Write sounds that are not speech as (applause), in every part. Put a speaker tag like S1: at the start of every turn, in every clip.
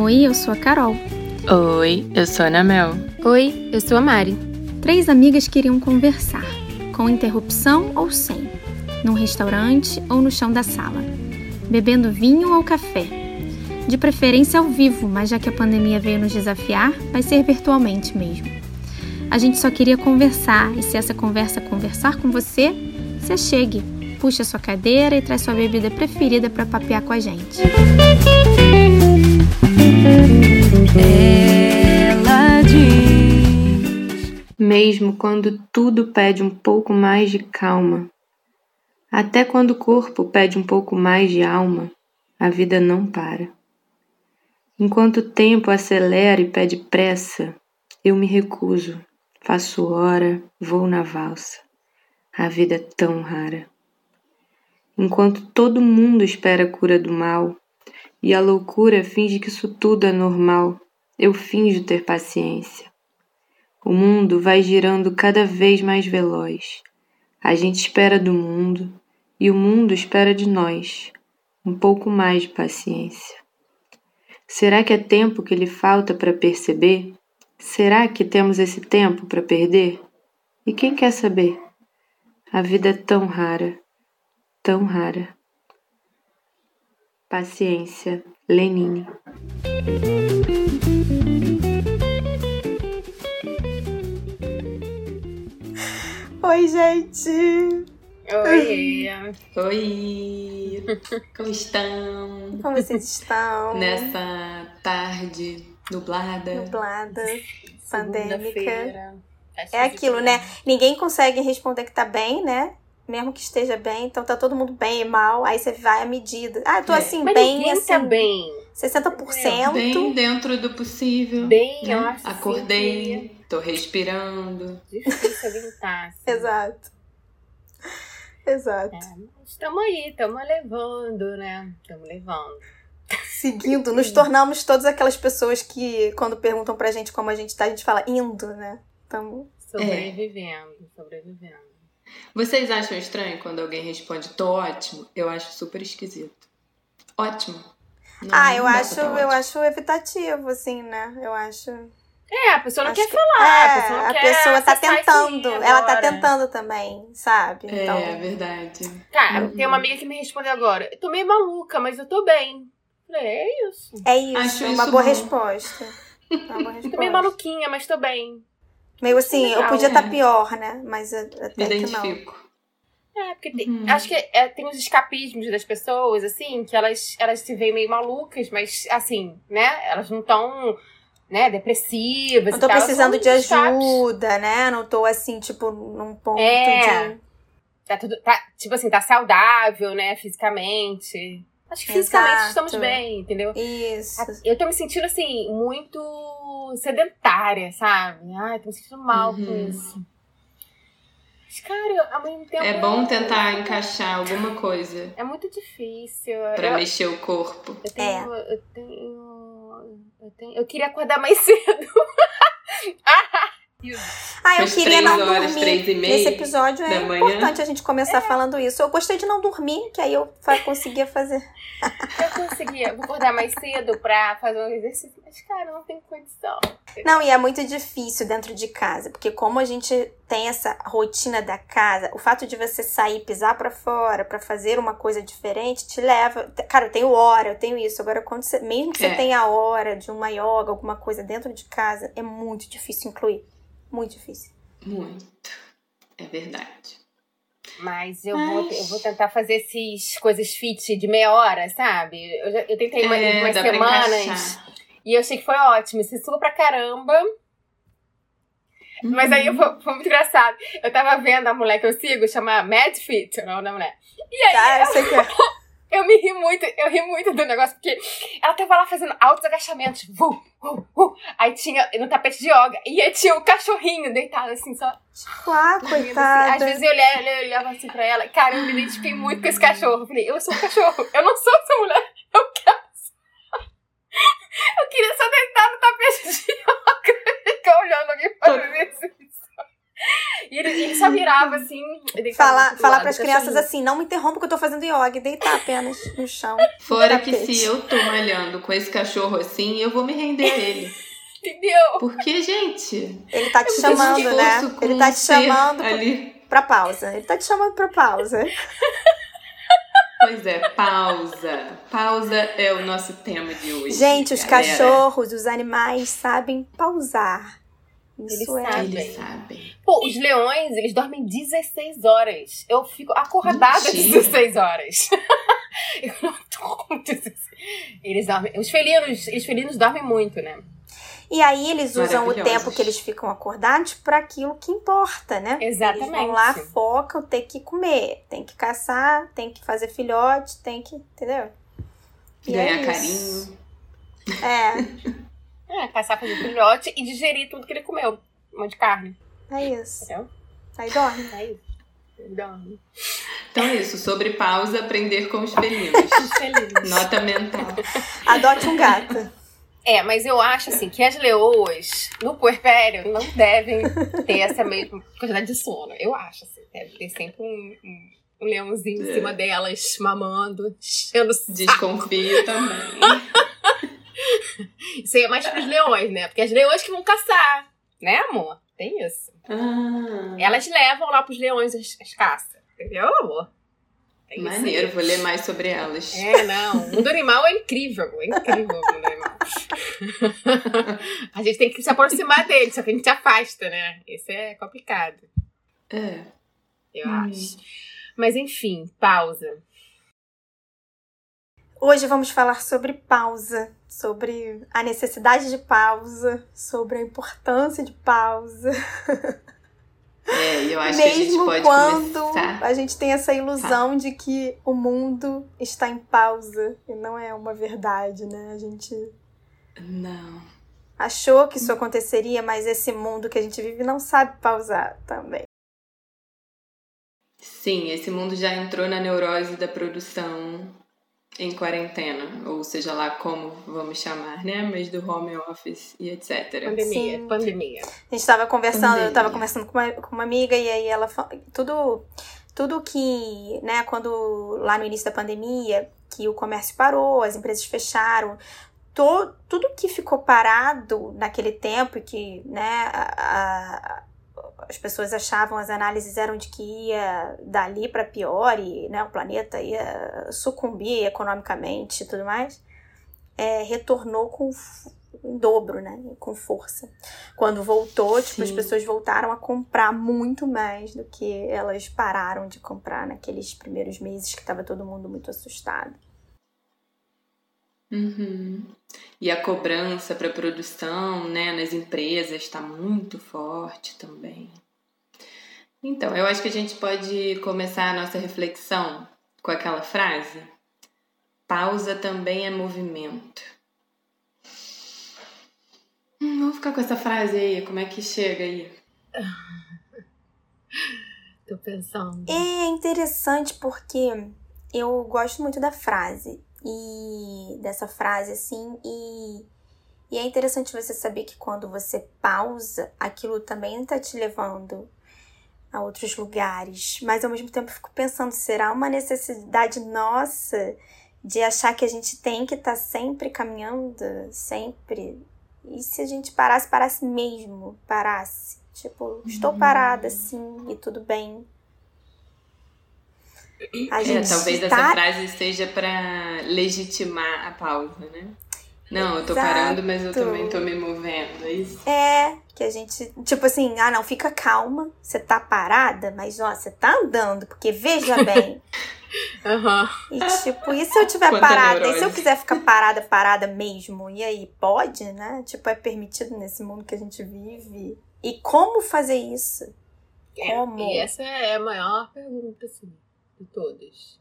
S1: Oi, eu sou a Carol.
S2: Oi, eu sou a Ana Mel.
S3: Oi, eu sou a Mari.
S1: Três amigas queriam conversar, com interrupção ou sem, num restaurante ou no chão da sala, bebendo vinho ou café. De preferência ao vivo, mas já que a pandemia veio nos desafiar, vai ser virtualmente mesmo. A gente só queria conversar, e se essa conversa conversar com você, se chegue, puxa sua cadeira e traz sua bebida preferida para papear com a gente.
S2: Ela diz: Mesmo quando tudo pede um pouco mais de calma, até quando o corpo pede um pouco mais de alma, a vida não para. Enquanto o tempo acelera e pede pressa, eu me recuso, faço hora, vou na valsa. A vida é tão rara. Enquanto todo mundo espera a cura do mal e a loucura finge que isso tudo é normal, eu finjo ter paciência. O mundo vai girando cada vez mais veloz. A gente espera do mundo e o mundo espera de nós um pouco mais de paciência. Será que é tempo que lhe falta para perceber? Será que temos esse tempo para perder? E quem quer saber? A vida é tão rara, tão rara. Paciência, Lenine.
S1: Oi, gente!
S3: Oi!
S2: Oi! (laughs) Como estão?
S1: Como vocês estão?
S2: Nessa tarde nublada.
S1: Nublada, pandêmica. É aquilo, né? Ninguém consegue responder que tá bem, né? Mesmo que esteja bem, então tá todo mundo bem e mal, aí você vai à medida. Ah, eu tô
S2: É.
S1: assim,
S3: Mas
S1: bem,
S3: ninguém
S1: assim,
S3: tá bem.
S1: 60%.
S2: Bem dentro do possível.
S3: Bem,
S2: né?
S3: acho
S2: Acordei, tô respirando.
S3: Difícil aguentar. assim. (laughs)
S1: Exato. Exato.
S3: É, mas estamos aí, estamos levando, né? Estamos levando.
S1: Seguindo, nos tornamos todas aquelas pessoas que, quando perguntam pra gente como a gente tá, a gente fala indo, né? Tamo...
S3: Sobrevivendo, sobrevivendo.
S2: Vocês acham estranho quando alguém responde tô ótimo? Eu acho super esquisito. Ótimo. Não,
S1: ah,
S2: não
S1: eu acho,
S2: tá
S1: eu acho evitativo, assim, né? Eu acho.
S3: É, a pessoa não
S1: acho
S3: quer
S1: que-
S3: falar,
S1: é,
S3: a pessoa não
S1: a
S3: quer
S1: pessoa tá tentando. Ela tá tentando também, sabe? Então,
S2: É, verdade.
S3: Cara,
S2: Uhum.
S3: tem uma amiga que me respondeu agora. Eu tô meio maluca, mas eu tô bem. Falei, é isso.
S1: é isso,
S2: Acho
S1: uma
S2: isso
S1: boa
S2: bom.
S1: resposta. Uma boa (laughs)
S3: Tô meio
S1: resposta.
S3: maluquinha, mas tô bem.
S1: Meio assim, eu
S3: Legal,
S1: podia estar
S2: é.
S1: pior, né? Mas a-
S2: Me
S1: até que não.
S2: identifico.
S3: É, porque tem-
S2: Uhum.
S3: acho que é, tem os escapismos das pessoas, assim, que elas, elas se veem meio malucas, mas assim, né? Elas não estão, né, depressivas.
S1: Não tô
S3: e
S1: precisando de
S3: escapes.
S1: ajuda, né? Não tô assim, tipo, num ponto
S3: É.
S1: de.
S3: Tá tudo, tá, tipo assim, tá saudável, né, fisicamente. Acho que fisicamente
S1: Exato.
S3: estamos bem, entendeu?
S1: Isso.
S3: Eu tô me sentindo, assim, muito sedentária, sabe? Ai, tô me sentindo mal com
S2: Uhum.
S3: isso. Mas, cara, ao mesmo tempo.
S2: É bom tentar encaixar alguma coisa
S3: É muito difícil.
S2: pra
S3: eu,
S2: mexer o corpo.
S3: eu tenho. Eu tenho. Eu tenho. Eu queria acordar mais (laughs) cedo.
S1: Ah, eu
S2: Umas
S1: queria
S2: três
S1: não
S2: horas,
S1: dormir.
S2: e
S1: Nesse episódio é
S2: manhã.
S1: importante a gente começar falando isso. Eu gostei de não dormir, que aí eu conseguia fazer. (laughs)
S3: Eu conseguia. Vou acordar mais cedo pra fazer um exercício. Mas, cara, não tem condição.
S1: Não, e é muito difícil dentro de casa, porque como a gente tem essa rotina da casa, o fato de você sair, pisar pra fora pra fazer uma coisa diferente te leva. Cara, eu tenho hora, eu tenho isso. Agora, quando você, mesmo que você
S2: É.
S1: tenha hora de uma yoga, alguma coisa dentro de casa, é muito difícil incluir. Muito difícil.
S2: Muito. É verdade.
S3: Mas eu,
S2: Mas-
S3: Vou, eu vou tentar fazer essas coisas fit de meia hora, sabe? Eu, já, eu tentei uma,
S2: É,
S3: umas semanas. E eu achei que foi ótimo. Se suga pra caramba. Mas aí foi, foi muito engraçado. Eu tava vendo a mulher que eu sigo, chama Mad Fit, o nome da mulher. E aí
S1: Tá, eu sei que é.
S3: Eu me ri muito, eu ri muito do negócio, porque ela tava lá fazendo altos agachamentos. Vu, vu, vu. Aí tinha no tapete de yoga. E aí tinha o cachorrinho deitado assim, só.
S1: Ah,
S3: rindo, assim.
S1: coitada.
S3: Às vezes eu olhava, eu olhava assim pra ela. Cara, eu me identifiquei muito com esse cachorro. Eu falei, eu sou um cachorro, eu não sou essa mulher. Eu quero. (laughs) Eu queria só deitar no tapete de yoga e (laughs) ficar olhando alguém fazer isso. E ele, ele só virava assim.
S1: Falar,
S3: lado,
S1: pras
S3: cachorrinho.
S1: crianças assim, não me interrompa que eu tô fazendo yoga. E deitar apenas no chão. (laughs)
S2: Fora que se eu tô malhando com esse cachorro assim, eu vou me render a ele. (laughs)
S3: Entendeu?
S2: Porque, gente,
S1: Ele tá te chamando, né? Ele tá te chamando
S2: ali.
S1: pra pausa. Ele tá te chamando pra pausa. (laughs)
S2: Pois é, pausa. Pausa é o nosso tema de hoje.
S1: Gente, os
S2: galera.
S1: cachorros, os animais sabem pausar. Isso
S3: Eles
S1: é.
S3: sabem.
S2: Eles sabem.
S3: Pô, os leões, eles dormem 16 horas. Eu fico acordada
S2: Mentira.
S3: 16 horas. (laughs) Eu não tô com 16. Eles dormem. Os felinos, os felinos dormem muito, né?
S1: E aí eles usam o tempo que eles ficam acordados para aquilo que importa, né?
S3: Exatamente.
S1: Eles vão lá, focam, tem que comer, tem que caçar, tem que fazer filhote, tem que. Entendeu? E é
S2: Ganhar
S1: isso.
S2: carinho.
S1: É, (laughs)
S3: É, caçar fazer filhote e digerir tudo que ele comeu. Um monte de carne.
S1: é isso.
S3: Entendeu?
S1: Aí dorme.
S3: É isso. Dorme.
S2: Então é isso, sobre pausa, aprender com os felinos. (laughs)
S3: Os felinos.
S2: Nota mental.
S1: Adote um gato.
S3: É, mas eu acho assim que as leoas no puerpério não devem ter essa mesma quantidade de sono. Eu acho assim, deve ter sempre um, um, um leãozinho em
S2: É.
S3: cima delas, mamando, enchendo o.
S2: Desconfio também. (laughs) (laughs)
S3: Isso aí é mais pros leões, né? Porque as leões que vão caçar, né, amor? Tem isso.
S2: Ah,
S3: Elas levam lá pros leões as, as caças. Entendeu, amor? Tem isso aí.
S2: maneiro, vou ler mais sobre elas.
S3: É, não. O mundo animal é incrível. É incrível o mundo animal. (laughs) a gente tem que se aproximar dele, só que a gente afasta, né? Isso é complicado,
S2: É.
S3: eu
S2: Hum.
S3: acho. Mas enfim, pausa.
S1: Hoje vamos falar sobre pausa, sobre a necessidade de pausa, sobre a importância de pausa.
S2: É, eu acho que a gente
S1: Mesmo
S2: pode
S1: quando
S2: começar.
S1: a gente tem essa ilusão de que o mundo está em pausa e não é uma verdade, né? A gente
S2: Não.
S1: achou que isso aconteceria, mas esse mundo que a gente vive não sabe pausar também.
S2: Sim, esse mundo já entrou na neurose da produção em quarentena, ou seja lá como vamos chamar, né? Mas do home office e etc.
S3: Pandemia,
S1: Sim.
S3: pandemia.
S1: A gente tava conversando, eu
S2: Pandemia.
S1: tava conversando com uma, com uma amiga e aí ela tudo tudo que, né, quando lá no início da pandemia, que o comércio parou, as empresas fecharam, to, tudo que ficou parado naquele tempo e que, né, a- a- as pessoas achavam, as análises eram de que ia dali para pior e, né, o planeta ia sucumbir economicamente e tudo mais, é, retornou com em dobro, né, com força. Quando voltou, tipo, as pessoas voltaram a comprar muito mais do que elas pararam de comprar naqueles primeiros meses que estava todo mundo muito assustado.
S2: Uhum. E a cobrança para produção, né, nas empresas está muito forte também. Então, eu acho que a gente pode começar a nossa reflexão com aquela frase: pausa também é movimento. Hum, vamos ficar com essa frase aí, como é que chega aí? (laughs)
S3: Tô pensando.
S1: É interessante porque eu gosto muito da frase e dessa frase assim e e é interessante você saber que quando você pausa, aquilo também tá te levando a outros lugares, mas ao mesmo tempo eu fico pensando, será uma necessidade nossa de achar que a gente tem que estar sempre caminhando, sempre? E se a gente parasse, parasse mesmo, parasse? Tipo, estou parada assim e tudo bem. A
S2: É,
S1: gente
S2: talvez
S1: tá
S2: essa frase seja para legitimar a pausa, né? Não, eu tô
S1: Exato.
S2: parando, mas eu também tô me movendo, é isso?
S1: É, que a gente, tipo assim, ah não, fica calma, você tá parada, mas ó, você tá andando, porque veja (laughs) bem.
S3: Aham.
S1: E tipo, e se eu tiver
S2: Quanta
S1: parada? E se eu
S2: neurose.
S1: quiser ficar parada, parada mesmo? E aí, pode, né? Tipo, é permitido nesse mundo que a gente vive? E como fazer isso? Como?
S3: E essa é a maior pergunta, assim, de todas.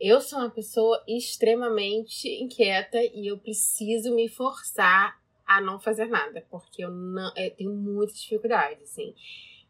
S3: Eu sou uma pessoa extremamente inquieta e eu preciso me forçar a não fazer nada, porque eu não eu tenho muita dificuldade, assim.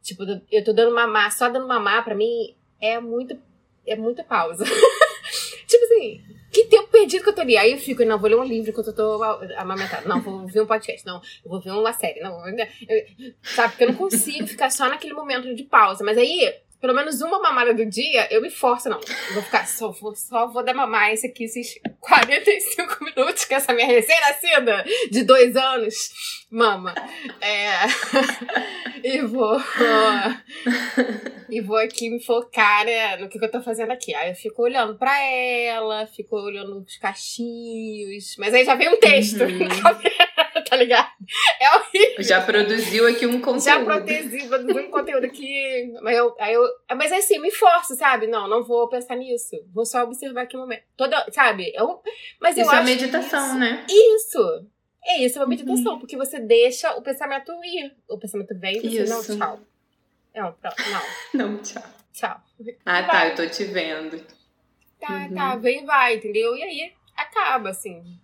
S3: Tipo, eu tô dando mamar, só dando mamar pra mim é muito é muita pausa. (laughs) tipo assim, que tempo perdido que eu tô ali. Aí eu fico, não, vou ler um livro enquanto eu tô amamentando. Não, vou ver um podcast. Não, vou ver uma série. Não, eu, sabe? Porque eu não consigo ficar só naquele momento de pausa. Mas aí, pelo menos uma mamada do dia, eu me forço, não. Eu vou ficar, só vou, só vou dar mamar esse aqui, esses (laughs) 45 minutos, que essa minha recém-nascida de dois anos, mama. É, (laughs) e vou. e vou aqui me focar né, no que, que eu tô fazendo aqui. Aí eu fico olhando pra ela, fico olhando os cachinhos. Mas aí já vem um texto. Uhum. tá ligado? É horrível.
S2: Já produziu aqui um conteúdo.
S3: Já produzi, produzi um conteúdo aqui. Mas, eu, aí eu, mas assim, me forço, sabe? Não, não vou pensar nisso. Vou só observar aqui o momento. Toda, sabe? Eu, mas
S2: isso
S3: eu
S2: é meditação,
S3: isso,
S2: né?
S3: Isso. É isso, é uma meditação, uhum. porque você deixa o pensamento ir. O pensamento vem e você
S2: isso.
S3: não, tchau. Não, pronto,
S2: não. Não, tchau.
S3: Tchau.
S2: Ah, tá, eu tô te vendo.
S3: Tá, uhum. tá, vem e vai, entendeu? E aí acaba, assim.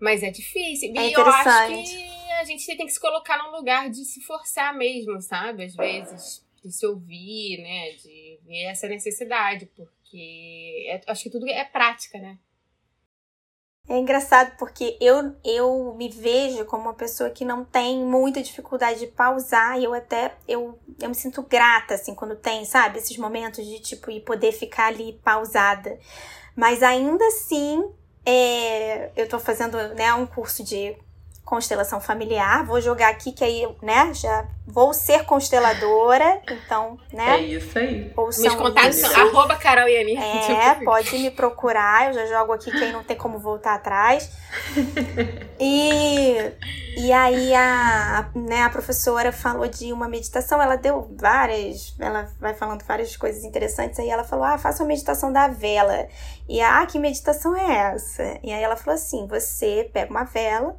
S3: Mas é difícil.
S1: É
S3: e eu acho que a gente tem que se colocar num lugar de se forçar mesmo, sabe? Às vezes, de se ouvir, né? De ver essa necessidade, porque é, acho que tudo é prática, né?
S1: É engraçado porque eu, eu me vejo como uma pessoa que não tem muita dificuldade de pausar e eu até eu, eu me sinto grata assim quando tem, sabe, esses momentos de tipo e poder ficar ali pausada. Mas ainda assim, é, eu tô fazendo né, um curso de constelação familiar. Vou jogar aqui que aí, né, já vou ser consteladora, então, né?
S2: É isso aí.
S3: Meus contatos são arroba Carol.
S1: É, (laughs) pode me procurar, eu já jogo aqui que aí não tem como voltar atrás. e, e aí a, né, a professora falou de uma meditação, ela deu várias, ela vai falando várias coisas interessantes, aí ela falou, ah, faça uma meditação da vela. E, ah, que meditação é essa? E aí ela falou assim, você pega uma vela,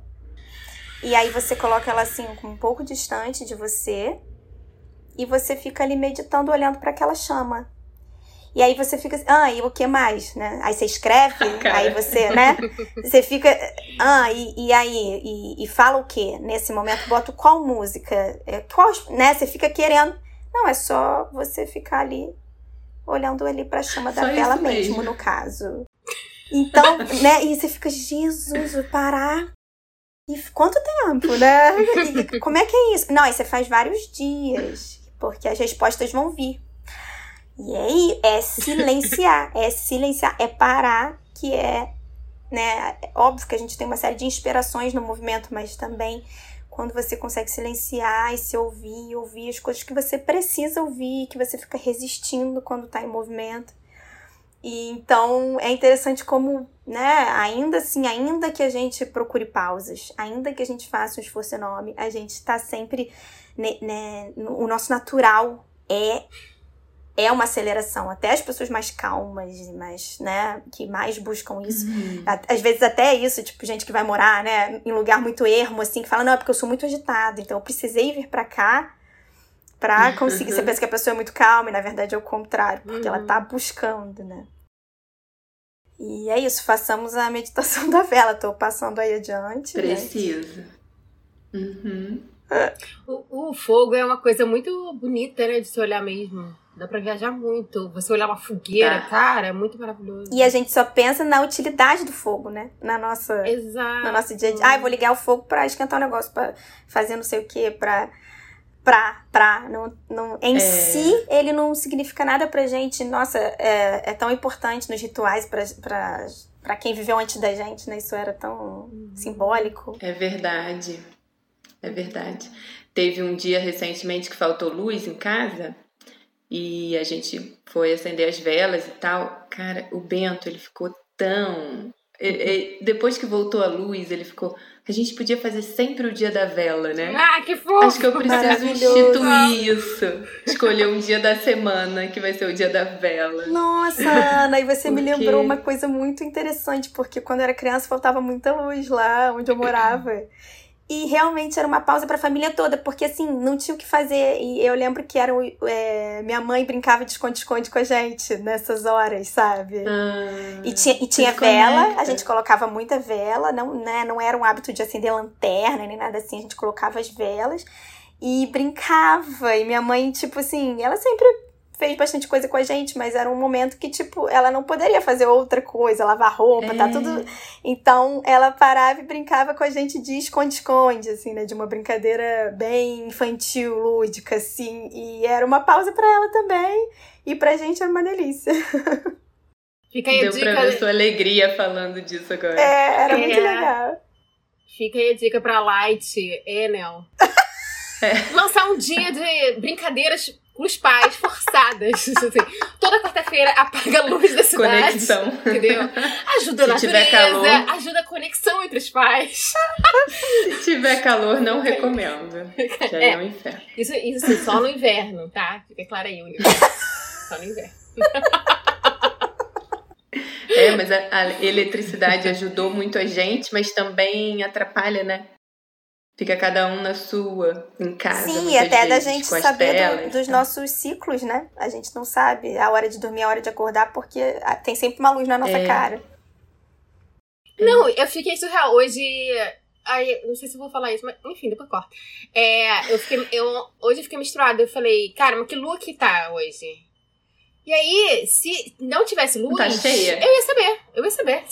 S1: e aí você coloca ela assim um pouco distante de você e você fica ali meditando olhando para aquela chama. E aí você fica assim, ah, e o que mais, né? Aí você escreve, (laughs) Cara. aí você, né? Você fica, ah, e, e aí, e, e fala o que nesse momento? Bota qual música? É, qual, né? Você fica querendo. Não, é só você ficar ali olhando ali pra chama da vela mesmo, mesmo, no caso. Então, né? E você fica, Jesus, vou parar e quanto tempo, né? (laughs) E como é que é isso? Não, aí você faz vários dias, porque as respostas vão vir. E aí é silenciar, é silenciar, é parar, que é, né? É óbvio que a gente tem uma série de inspirações no movimento, mas também quando você consegue silenciar e se ouvir, ouvir as coisas que você precisa ouvir, que você fica resistindo quando está em movimento. E então é interessante como, né, ainda assim, ainda que a gente procure pausas, ainda que a gente faça um esforço enorme, a gente está sempre, né, né, o nosso natural é é uma aceleração. Até as pessoas mais calmas, mais, né, que mais buscam isso. Uhum. Às vezes até isso, tipo, gente que vai morar, né, em lugar muito ermo, assim, que fala, não, é porque eu sou muito agitado, então eu precisei vir para cá pra conseguir. Você pensa que a pessoa é muito calma e na verdade é o contrário, porque uhum. ela tá buscando, né? E é isso, façamos a meditação (laughs) da vela. Tô passando aí adiante.
S2: Precisa. Né? Uhum.
S3: O, o, fogo é uma coisa muito bonita, né? De se olhar mesmo. Dá pra viajar muito. Você olhar uma fogueira, tá. cara, é muito maravilhoso.
S1: E a gente só pensa na utilidade do fogo, né? Na nossa.
S3: Exato.
S1: No nosso dia a dia. Ah, vou ligar o fogo pra esquentar um negócio, pra fazer não sei o quê, pra pra, pra. Não, não, em é... si, ele não significa nada pra gente. Nossa, é, é tão importante nos rituais pra, pra, pra quem viveu antes da gente, né? Isso era tão simbólico.
S2: É verdade. É verdade. Teve um dia recentemente que faltou luz em casa e a gente foi acender as velas e tal. Cara, o Bento, ele ficou tão. Depois que voltou a luz, ele ficou a gente podia fazer sempre o dia da vela, né?
S3: Ah, que fofo!
S2: Acho que eu preciso instituir isso. Escolher um dia da semana que vai ser o dia da vela.
S1: Nossa, Ana, e você porque... me lembrou uma coisa muito interessante, porque quando eu era criança faltava muita luz lá onde eu morava. E realmente era uma pausa para a família toda, porque assim, não tinha o que fazer. E eu lembro que era, é, minha mãe brincava de esconde-esconde com a gente nessas horas, sabe?
S2: Ah,
S1: e tinha, e tinha vela, a gente colocava muita vela, não, né, não era um hábito de acender lanterna nem nada assim, a gente colocava as velas e brincava. E minha mãe, tipo assim, ela sempre fez bastante coisa com a gente, mas era um momento que, tipo, ela não poderia fazer outra coisa, lavar roupa, tá é. tá tudo. Então, ela parava e brincava com a gente de esconde-esconde, assim, né? De uma brincadeira bem infantil, lúdica, assim. E era uma pausa para ela também. E pra gente era uma delícia. (laughs)
S2: Fica aí Deu a dica. pra ver sua alegria falando disso agora.
S1: É, era é. muito legal.
S3: Fica aí a dica pra Light, Enel. (laughs) É. Lançar um dia de brincadeiras os pais forçadas. (laughs) Assim. Toda quarta-feira apaga a luz da cidade. Conexão. Entendeu? Ajuda a natureza, calor... ajuda a conexão entre os pais. (laughs)
S2: Se tiver calor, não recomendo. Já é, é um inferno.
S3: Isso, isso sim, só no inverno, tá? Fica claro aí, universo. Só no inverno.
S2: É, mas a, a eletricidade ajudou muito a gente, mas também atrapalha, né? Fica cada um na sua, em casa.
S1: Sim, até vezes, da gente saber telas, do, dos tá? nossos ciclos, né? A gente não sabe a hora de dormir, a hora de acordar, porque tem sempre uma luz na nossa é. cara.
S3: Não, eu fiquei surreal. Hoje. Ai, não sei se eu vou falar isso, mas enfim, depois corta. É, eu fiquei, eu, hoje eu fiquei misturada. Eu falei, cara, mas que lua que tá hoje? E aí, se não tivesse luz,
S2: tá cheia.
S3: eu ia saber. Eu ia saber.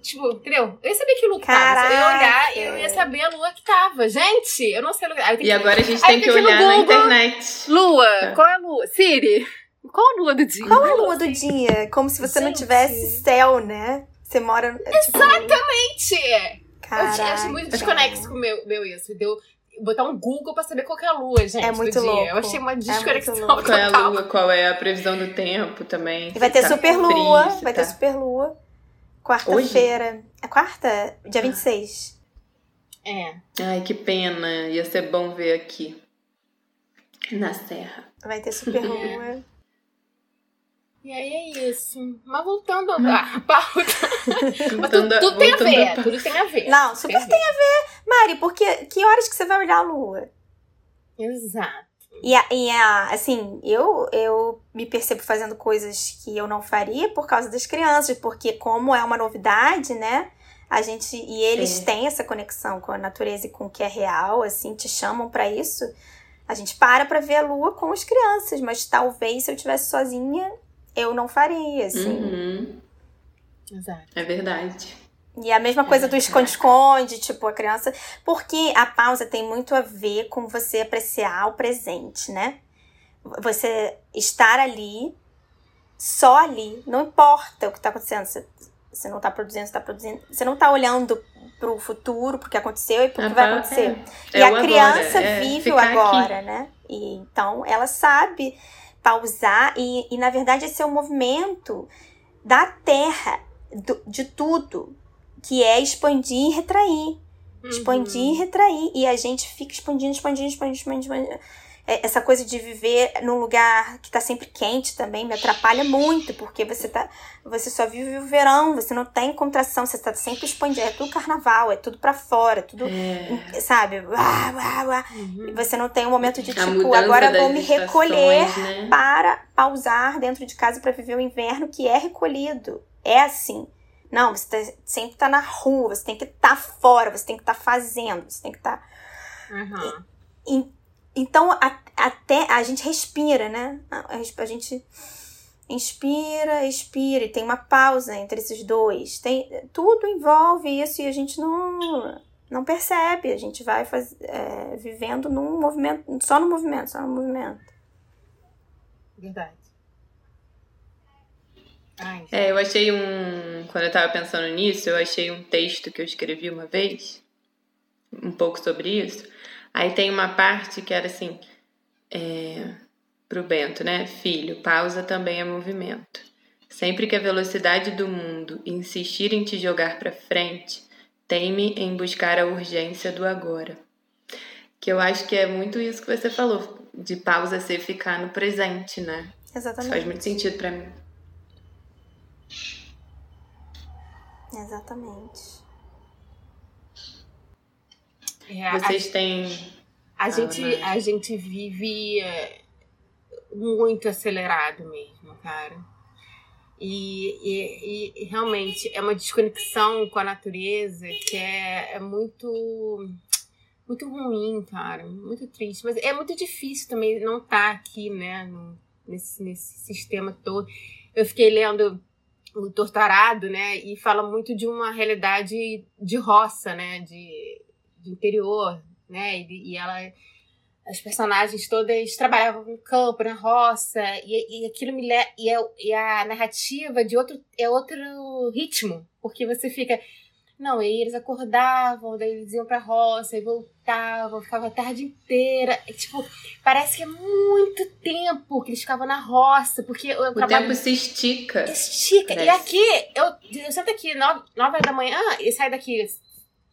S3: Tipo, entendeu? Eu ia saber que lua que tava. Eu ia olhar e eu ia saber a lua que tava. Gente, eu não sei lugar.
S2: E que... agora a gente tem que, que olhar na internet.
S3: Lua, tá. qual é a lua? Siri, qual a lua do dia?
S1: Qual a lua do dia? Como se você gente. não tivesse céu, né? Você mora.
S3: É, tipo... Exatamente! Caraca. Eu achei muito desconexo com o meu, meu isso. Deu, botar um Google pra saber qual é a lua, gente.
S1: É muito louco.
S3: Eu achei uma é desconexão. É
S2: qual é a lua, qual é a previsão do tempo também.
S1: E vai ter tá super lua, vai tá... ter super lua. Quarta-feira. É quarta? Dia 26.
S3: É.
S2: Ai, que pena. Ia ser bom ver aqui. Na Serra.
S1: Vai ter super lua. (laughs)
S3: E aí é isso. Mas voltando à (laughs) pauta. Mas tudo, tudo tem a ver. Tudo tem a ver.
S1: Não, super tem a ver. Mari, porque que horas que você vai olhar a lua?
S3: Exato.
S1: E, a, e a, assim, eu, eu me percebo fazendo coisas que eu não faria por causa das crianças, porque como é uma novidade, né? A gente e eles é. têm essa conexão com a natureza e com o que é real, assim, te chamam para isso. A gente para para ver a lua com as crianças, mas talvez se eu tivesse sozinha, eu não faria, assim.
S2: Uhum. Exato. É verdade.
S1: E a mesma coisa do esconde-esconde, tipo, a criança. Porque a pausa tem muito a ver com você apreciar o presente, né? Você estar ali, só ali, não importa o que está acontecendo. Você, você não está produzindo, você tá produzindo. Você não está olhando para o futuro, porque aconteceu e para o que vai acontecer. É. E é a criança agora, é vive o agora, aqui. né? E então ela sabe pausar e, e na verdade esse é o movimento da terra, do, de tudo, que é expandir e retrair. Uhum. Expandir e retrair. E a gente fica expandindo, expandindo, expandindo, expandindo. expandindo. É, essa coisa de viver num lugar que tá sempre quente também me atrapalha muito, porque você tá. Você só vive o verão, você não tem contração, você tá sempre expandindo. É tudo carnaval, é tudo para fora, tudo. É. Sabe? Uá, uá, uá. Uhum. Você não tem um momento de tipo, agora vou me recolher né? para pausar dentro de casa para viver o inverno que é recolhido. É assim. Não, você tá, sempre tá na rua, você tem que estar tá fora, você tem que estar tá fazendo, você tem que estar. Tá... Uhum. E, então, a, até a gente respira, né? A, a, gente inspira, expira, e tem uma pausa entre esses dois. Tem, tudo envolve isso e a gente não, não percebe. A gente vai faz, é, vivendo num movimento, só no movimento, só no movimento.
S3: Verdade.
S2: Ai, é, eu achei um. Quando eu tava pensando nisso, eu achei um texto que eu escrevi uma vez, um pouco sobre isso Aí tem uma parte que era assim, é, pro Bento, né? Filho, pausa também é movimento. Sempre que a velocidade do mundo insistir em te jogar para frente, teme em buscar a urgência do agora. Que eu acho que é muito isso que você falou, de pausa ser ficar no presente, né?
S1: Exatamente.
S2: Isso faz muito sentido para mim.
S1: Exatamente.
S2: É, Vocês a, têm.
S3: A, gente, a gente vive é, muito acelerado mesmo, cara. E, e, e, realmente é uma desconexão com a natureza que é, é muito muito ruim, cara. Muito triste. Mas é muito difícil também não estar tá aqui, né? No, nesse, nesse sistema todo. Eu fiquei lendo o Torturado, né? E fala muito de uma realidade de roça, né? De interior, né? E, e ela as personagens todas trabalhavam no campo, na roça, e, e aquilo me leva. E, é, e, a narrativa de outro é outro ritmo, porque você fica. Não, e eles acordavam, daí eles iam pra roça e voltavam, ficavam a tarde inteira. E, tipo, parece que é muito tempo que eles ficavam na roça, porque
S2: o trabalho... tempo se estica.
S3: Estica. Parece. E aqui, eu, eu sento aqui nove, nove horas da manhã e saio daqui.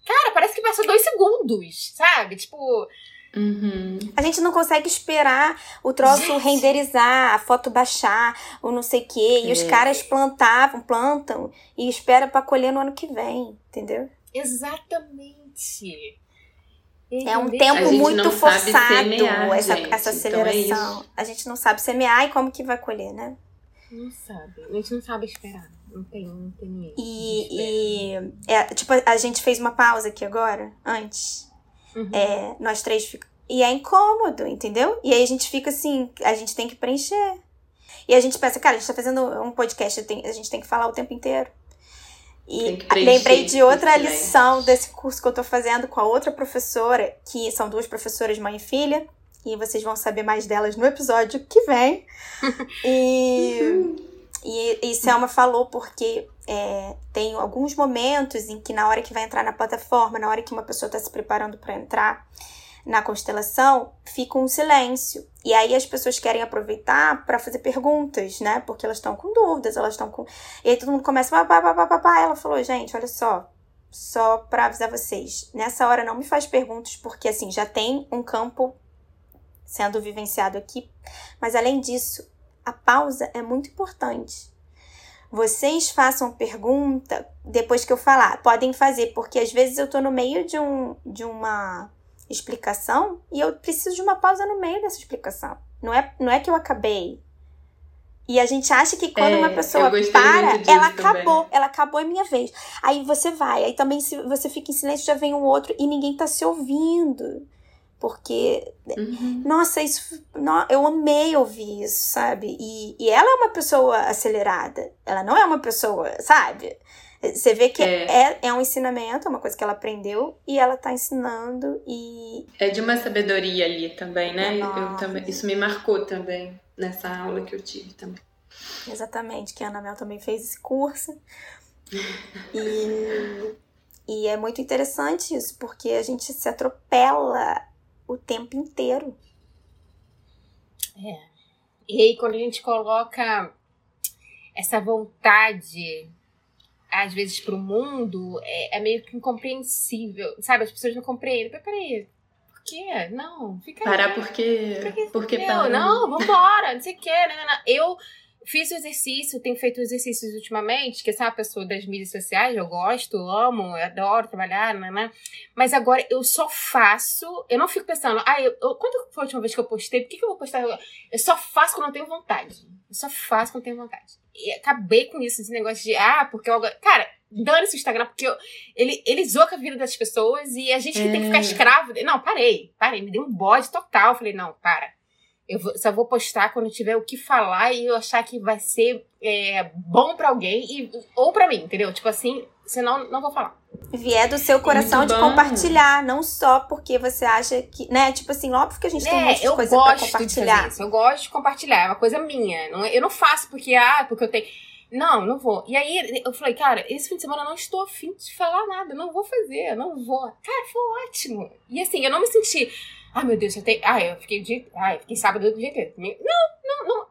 S3: Cara, parece que passa dois segundos, sabe? Tipo,
S1: Uhum. A gente não consegue esperar o troço gente. renderizar, a foto baixar, o não sei o quê. E é. os caras plantavam, plantam e esperam para colher no ano que vem, entendeu?
S3: Exatamente.
S1: É um tempo muito forçado semear, essa, essa aceleração. Então é a gente não sabe semear e como que vai colher, né?
S3: Não sabe. A gente não sabe esperar. Não tem, não tem isso.
S1: E, e é, tipo, a gente fez uma pausa aqui agora, antes. Uhum. É, nós três ficamos. E é incômodo, entendeu? E aí a gente fica assim, a gente tem que preencher. E a gente pensa, cara, a gente tá fazendo um podcast, a gente tem que falar o tempo inteiro. E lembrei de outra lição desse curso que eu tô fazendo com a outra professora, que são duas professoras, mãe e filha, e vocês vão saber mais delas no episódio que vem. (laughs) e, uhum. E, e Selma falou porque é, tem alguns momentos em que na hora que vai entrar na plataforma, na hora que uma pessoa está se preparando para entrar na constelação, fica um silêncio. E aí as pessoas querem aproveitar para fazer perguntas, né? Porque elas estão com dúvidas, elas estão com. E aí todo mundo começa, papá, papá, papá. Ela falou, gente, olha só, só para avisar vocês, nessa hora não me faz perguntas, porque assim, já tem um campo sendo vivenciado aqui. Mas além disso, a pausa é muito importante vocês façam pergunta depois que eu falar. Podem fazer, porque às vezes eu tô no meio de, um, de uma explicação e eu preciso de uma pausa no meio dessa explicação. Não é, não é que eu acabei. E a gente acha que quando é, uma pessoa para, ela acabou, também. ela acabou é minha vez. Aí você vai, aí também se você fica em silêncio, já vem um outro e ninguém tá se ouvindo. Porque, uhum. nossa, isso. No, eu amei ouvir isso, sabe? E, e ela é uma pessoa acelerada. Ela não é uma pessoa, sabe? Você vê que é. É, é um ensinamento, é uma coisa que ela aprendeu e ela tá ensinando e.
S2: É de uma sabedoria ali também, né? eu também, isso me marcou também nessa aula que eu tive também.
S1: Exatamente, que a Ana Mel também fez esse curso. e, e é muito interessante isso, porque a gente se atropela o tempo inteiro.
S3: É. E aí, quando a gente coloca essa vontade, às vezes, para o mundo, é, é, meio que incompreensível. Sabe? As pessoas não compreendem. Mas peraí, por quê? Não, fica
S2: Parar aí. porque. Porque, porque
S3: Não, vambora, não sei o quê. Não, não, não. Eu Fiz o exercício, tenho feito exercícios ultimamente, que sou uma pessoa das mídias sociais, eu gosto, amo, eu adoro trabalhar, né? Mas agora eu só faço, eu não fico pensando, ah, eu, eu, quando foi a última vez que eu postei? Por que, que eu vou postar? Eu só faço quando eu tenho vontade. Eu só faço quando eu tenho vontade. E acabei com isso, esse negócio de, ah, porque eu. Cara, dane-se o Instagram, porque eu, ele, ele zoca a vida das pessoas e a gente é. tem que ficar é. escravo. Não, parei, parei, me dei um bode total. Falei, não, para eu só vou postar quando tiver o que falar e eu achar que vai ser é, bom para alguém e, ou para mim, entendeu? Tipo assim, senão não vou falar.
S1: Vier do seu coração de compartilhar, não só porque você acha que, né? Tipo assim, óbvio que a gente tem é, um monte de coisa pra compartilhar.
S3: eu gosto de compartilhar, é uma coisa minha. Não, é, eu não faço porque, ah, porque eu tenho. Não, não vou. E aí eu falei, cara, esse fim de semana eu não estou afim de falar nada, não vou fazer, não vou. Cara, foi ótimo. E assim, eu não me senti Ai, meu Deus, eu tenho. Ai, eu fiquei de. Ai, fiquei sábado do dia inteiro. Não, não, não.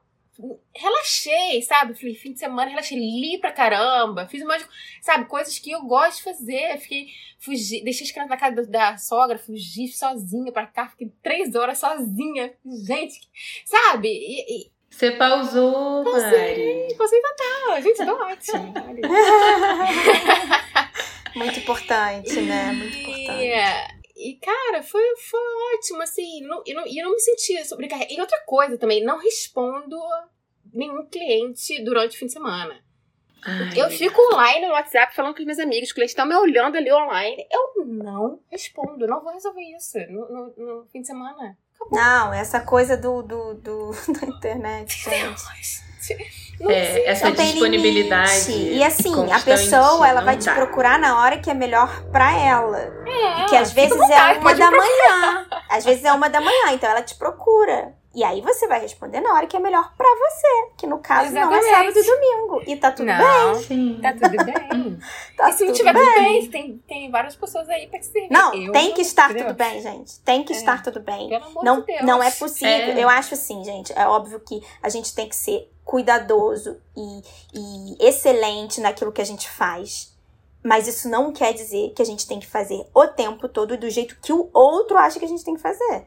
S3: Relaxei, sabe? Falei, fim de semana, relaxei, li pra caramba. Fiz umas, sabe, coisas que eu gosto de fazer. Fiquei, fugi, deixei escrever na casa da, sogra, fugi sozinha pra cá, fiquei três horas sozinha. Gente, sabe? E,
S2: e você pausou,
S3: Pausei, Mari. Pausei total. Gente, tô ótimo. (laughs)
S1: Muito importante, né? Muito importante.
S3: Yeah. E, cara, foi, foi ótimo, assim, não, e, não, e eu não me sentia sobrecarregada. E outra coisa também, não respondo nenhum cliente durante o fim de semana. Ai, eu fico online no WhatsApp falando com os meus amigos, os clientes estão me olhando ali online. Eu não respondo, não vou resolver isso no, no, no fim de semana. acabou.
S1: Não, essa coisa do, do, do (laughs) da internet, gente.
S2: É, essa
S1: Não
S2: disponibilidade.
S1: E assim, a pessoa ela vai te
S2: dá.
S1: procurar na hora que é melhor pra ela.
S3: É,
S1: que às vezes
S3: vontade,
S1: é uma da manhã. Às vezes é uma da manhã, então ela te procura. E aí você vai responder na hora que é melhor pra você. Que no caso não é
S3: Exatamente.
S1: sábado e domingo. E tá tudo bem.
S3: Não,
S2: Sim.
S3: tá tudo bem. (laughs)
S1: Tá
S3: e se não tiver
S1: bem.
S3: tudo bem, tem, tem várias pessoas aí pra te servir.
S1: Não,
S3: Eu
S1: tem que estar
S3: entendeu?
S1: tudo bem, gente. Tem que
S3: É.
S1: estar tudo bem.
S3: Pelo amor
S1: Não,
S3: de Deus.
S1: não é possível.
S2: É.
S1: Eu acho assim, gente. É óbvio que a gente tem que ser cuidadoso e, e excelente naquilo que a gente faz. Mas isso não quer dizer que a gente tem que fazer o tempo todo do jeito que o outro acha que a gente tem que fazer.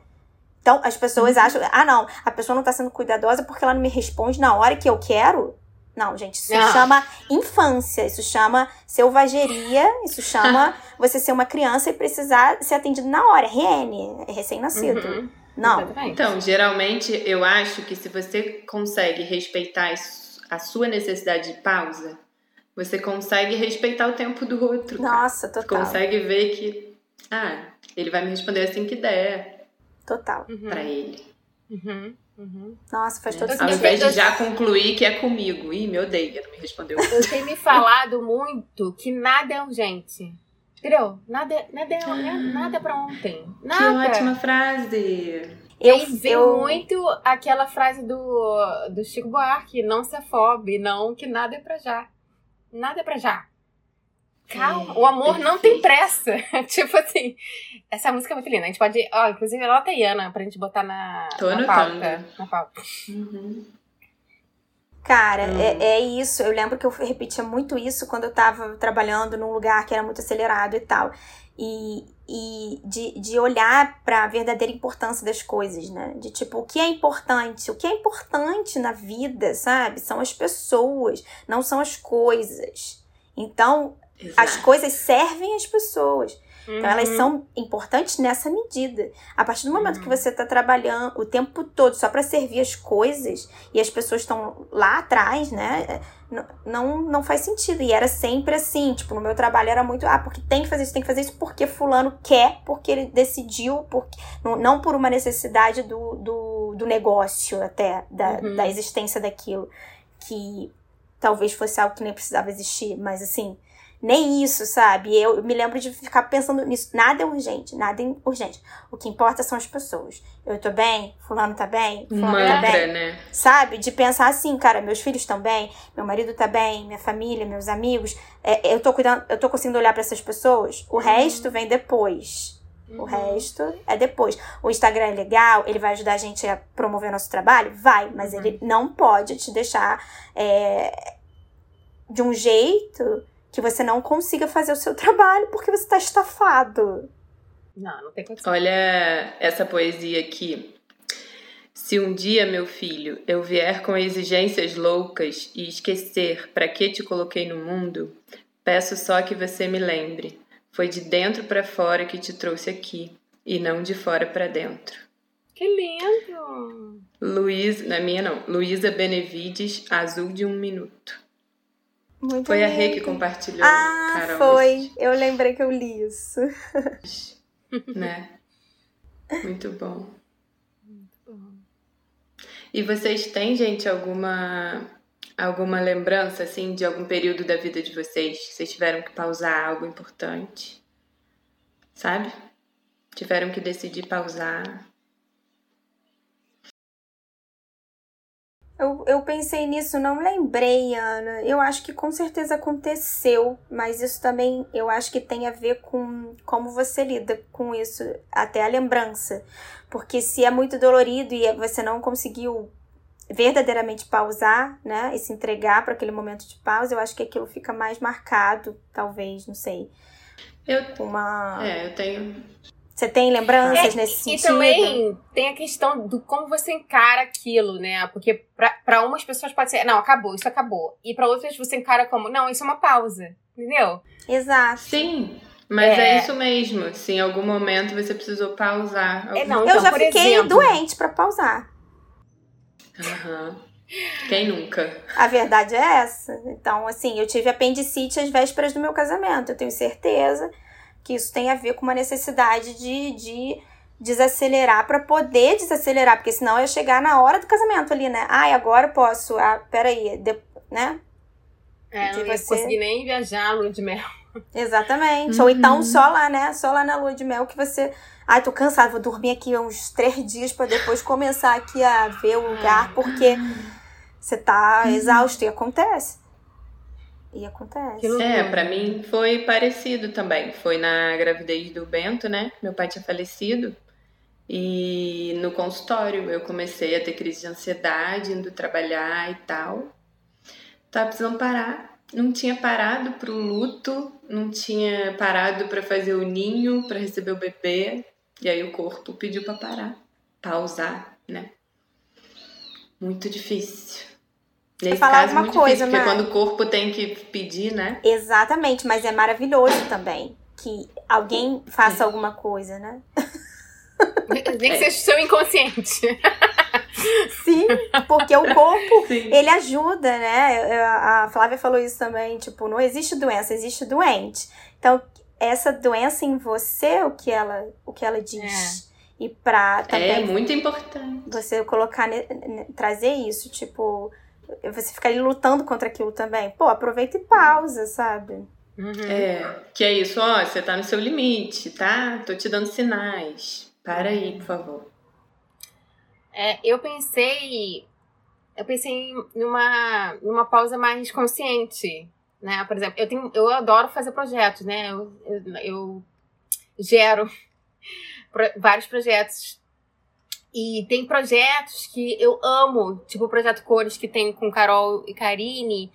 S1: Então, as pessoas acham, ah, não, a pessoa não tá sendo cuidadosa porque ela não me responde na hora que eu quero. Não, gente, isso
S3: Não.
S1: chama infância, isso chama selvageria, isso chama (laughs) você ser uma criança e precisar ser atendido na hora. RN, é recém-nascido.
S3: Uhum,
S1: Não.
S3: exatamente.
S2: Então, geralmente eu acho que se você consegue respeitar a sua necessidade de pausa, você consegue respeitar o tempo do outro. cara.
S1: Nossa,
S2: Você
S1: total.
S2: consegue ver que, ah, ele vai me responder assim que der
S1: Total.
S3: Uhum,
S2: pra ele.
S3: uhum, uhum.
S1: Nossa, faz todo
S2: Ao
S1: sentido.
S2: invés de já concluir que é comigo. Ih, me odeia, não me respondeu.
S3: Eu tenho me falado muito que nada é urgente. Entendeu? Nada, nada, é, nada é pra ontem. Nada.
S2: Que ótima frase!
S1: Eu,
S3: vem
S1: eu,
S3: muito aquela frase do, do Chico Buarque, não se afobe, não, que nada é pra já. Nada é pra já. Calma,
S2: É,
S3: o amor não tem
S2: perfeito.
S3: pressa. (laughs) tipo assim, essa música é muito linda. A gente pode, ó, inclusive ela tá Iana pra gente botar na,
S2: Tô
S3: na
S2: anotando.
S3: pauta. Na pauta.
S2: Uhum.
S1: Cara,
S2: Hum.
S1: é, é isso. Eu lembro que eu repetia muito isso quando eu tava trabalhando num lugar que era muito acelerado e tal. E, e de, de olhar pra verdadeira importância das coisas, né? De tipo, o que é importante? O que é importante na vida, sabe? São as pessoas, não são as coisas. Então, as
S2: Exato.
S1: coisas servem as pessoas. Então, elas
S3: Uhum.
S1: são importantes nessa medida. A partir do momento
S2: Uhum.
S1: que você está trabalhando o tempo todo só para servir as coisas e as pessoas estão lá atrás, né? n- Não, não faz sentido. E era sempre assim. Tipo, no meu trabalho era muito. Ah, porque tem que fazer isso, tem que fazer isso porque Fulano quer, porque ele decidiu, porque, não, não por uma necessidade do, do, do negócio, até, da,
S3: Uhum.
S1: da existência daquilo. Que talvez fosse algo que nem precisava existir, mas assim. Nem isso, sabe? Eu me lembro de ficar pensando nisso. Nada é urgente, nada é urgente. O que importa são as pessoas. Eu tô bem, fulano tá bem, fulano tá
S2: mantra,
S1: bem.
S2: né?
S1: Sabe? De pensar assim, cara, meus filhos estão bem, meu marido tá bem, minha família, meus amigos. É, eu tô cuidando, eu tô conseguindo olhar pra essas pessoas. O resto vem depois. O
S3: Uhum.
S1: resto é depois. O Instagram é legal, ele vai ajudar a gente a promover o nosso trabalho? Vai, mas
S3: Uhum.
S1: ele não pode te deixar é, de um jeito que você não consiga fazer o seu trabalho porque você tá estafado.
S3: Não, não tem condição.
S2: Olha essa poesia aqui. Se um dia, meu filho, eu vier com exigências loucas e esquecer para que te coloquei no mundo, peço só que você me lembre. Foi de dentro para fora que te trouxe aqui, e não de fora para dentro.
S3: Que lindo!
S2: Luiz, na minha não, Luísa Benevides, Azul de um Minuto.
S1: Muito
S2: Foi a Rê que
S1: lindo.
S2: compartilhou,
S1: Ah,
S2: Carol,
S1: foi. Eu lembrei que eu li isso. (laughs)
S2: né? Muito bom. E vocês têm, gente, alguma alguma lembrança assim de algum período da vida de vocês que vocês tiveram que pausar algo importante? Sabe? Tiveram que decidir pausar.
S1: Eu, eu pensei nisso, não lembrei, Ana. Eu acho que com certeza aconteceu, mas isso também eu acho que tem a ver com como você lida com isso, até a lembrança. Porque se é muito dolorido e você não conseguiu verdadeiramente pausar, né, e se entregar para aquele momento de pausa, eu acho que aquilo fica mais marcado, talvez, não sei.
S2: Eu,
S1: Uma.
S2: é, eu tenho.
S1: Você tem lembranças
S3: É,
S1: nesse
S3: E
S1: sentido?
S3: também tem a questão do como você encara aquilo, né? Porque pra, pra umas pessoas pode ser, não, acabou, isso acabou. E pra outras você encara como, não, isso é uma pausa. Entendeu?
S1: Exato.
S2: Sim, mas é,
S3: É.
S2: isso mesmo. Se em algum momento você precisou pausar.
S3: É, não,
S1: eu
S3: então,
S1: já
S3: por
S1: fiquei
S3: exemplo-
S1: doente para pausar.
S2: Aham. Quem nunca?
S1: A verdade é essa. Então, assim, eu tive apendicite às vésperas do meu casamento. Eu tenho certeza que isso tem a ver com uma necessidade de, de desacelerar para poder desacelerar, porque senão eu ia chegar na hora do casamento ali, né? Ai, agora eu posso. Ah, peraí, de, né?
S3: É, não ia conseguir nem viajar a lua de mel.
S1: Exatamente. Uhum. Ou então só lá, né? Só lá na lua de mel que você. Ai, tô cansado, vou dormir aqui uns três dias para depois começar aqui a ver o lugar, porque você tá uhum. exausto e acontece. E acontece.
S2: É, para mim foi parecido também. Foi na gravidez do Bento, né? Meu pai tinha falecido. E no consultório eu comecei a ter crise de ansiedade, indo trabalhar e tal. Tava precisando parar. Não tinha parado pro luto, não tinha parado para fazer o ninho, para receber o bebê. E aí o corpo pediu para parar, pausar, né? Muito difícil. Nesse
S1: falar caso, uma coisa,
S2: difícil, porque quando o corpo tem que pedir, né?
S1: Exatamente, mas é maravilhoso também que alguém faça é. alguma coisa, né? (laughs)
S3: Nem que seja seu inconsciente. (laughs)
S1: Sim, porque o corpo, Sim. ele ajuda, né? A Flávia falou isso também, tipo, não existe doença, existe doente. Então, essa doença em você, o que ela, o que ela diz. É. E pra também.
S2: É muito importante.
S1: Você colocar, trazer isso, tipo, você ficar ali lutando contra aquilo também. Pô, aproveita e pausa, sabe?
S2: Uhum. É, que é isso, ó, você tá no seu limite, tá? Tô te dando sinais. Para aí, por favor.
S3: É, eu pensei. Eu pensei numa, numa pausa mais consciente. Né? Por exemplo, eu, tenho, eu adoro fazer projetos, né? Eu, eu, eu gero (laughs) vários projetos e tem projetos que eu amo, tipo o projeto Cores que tem com Carol e Karine.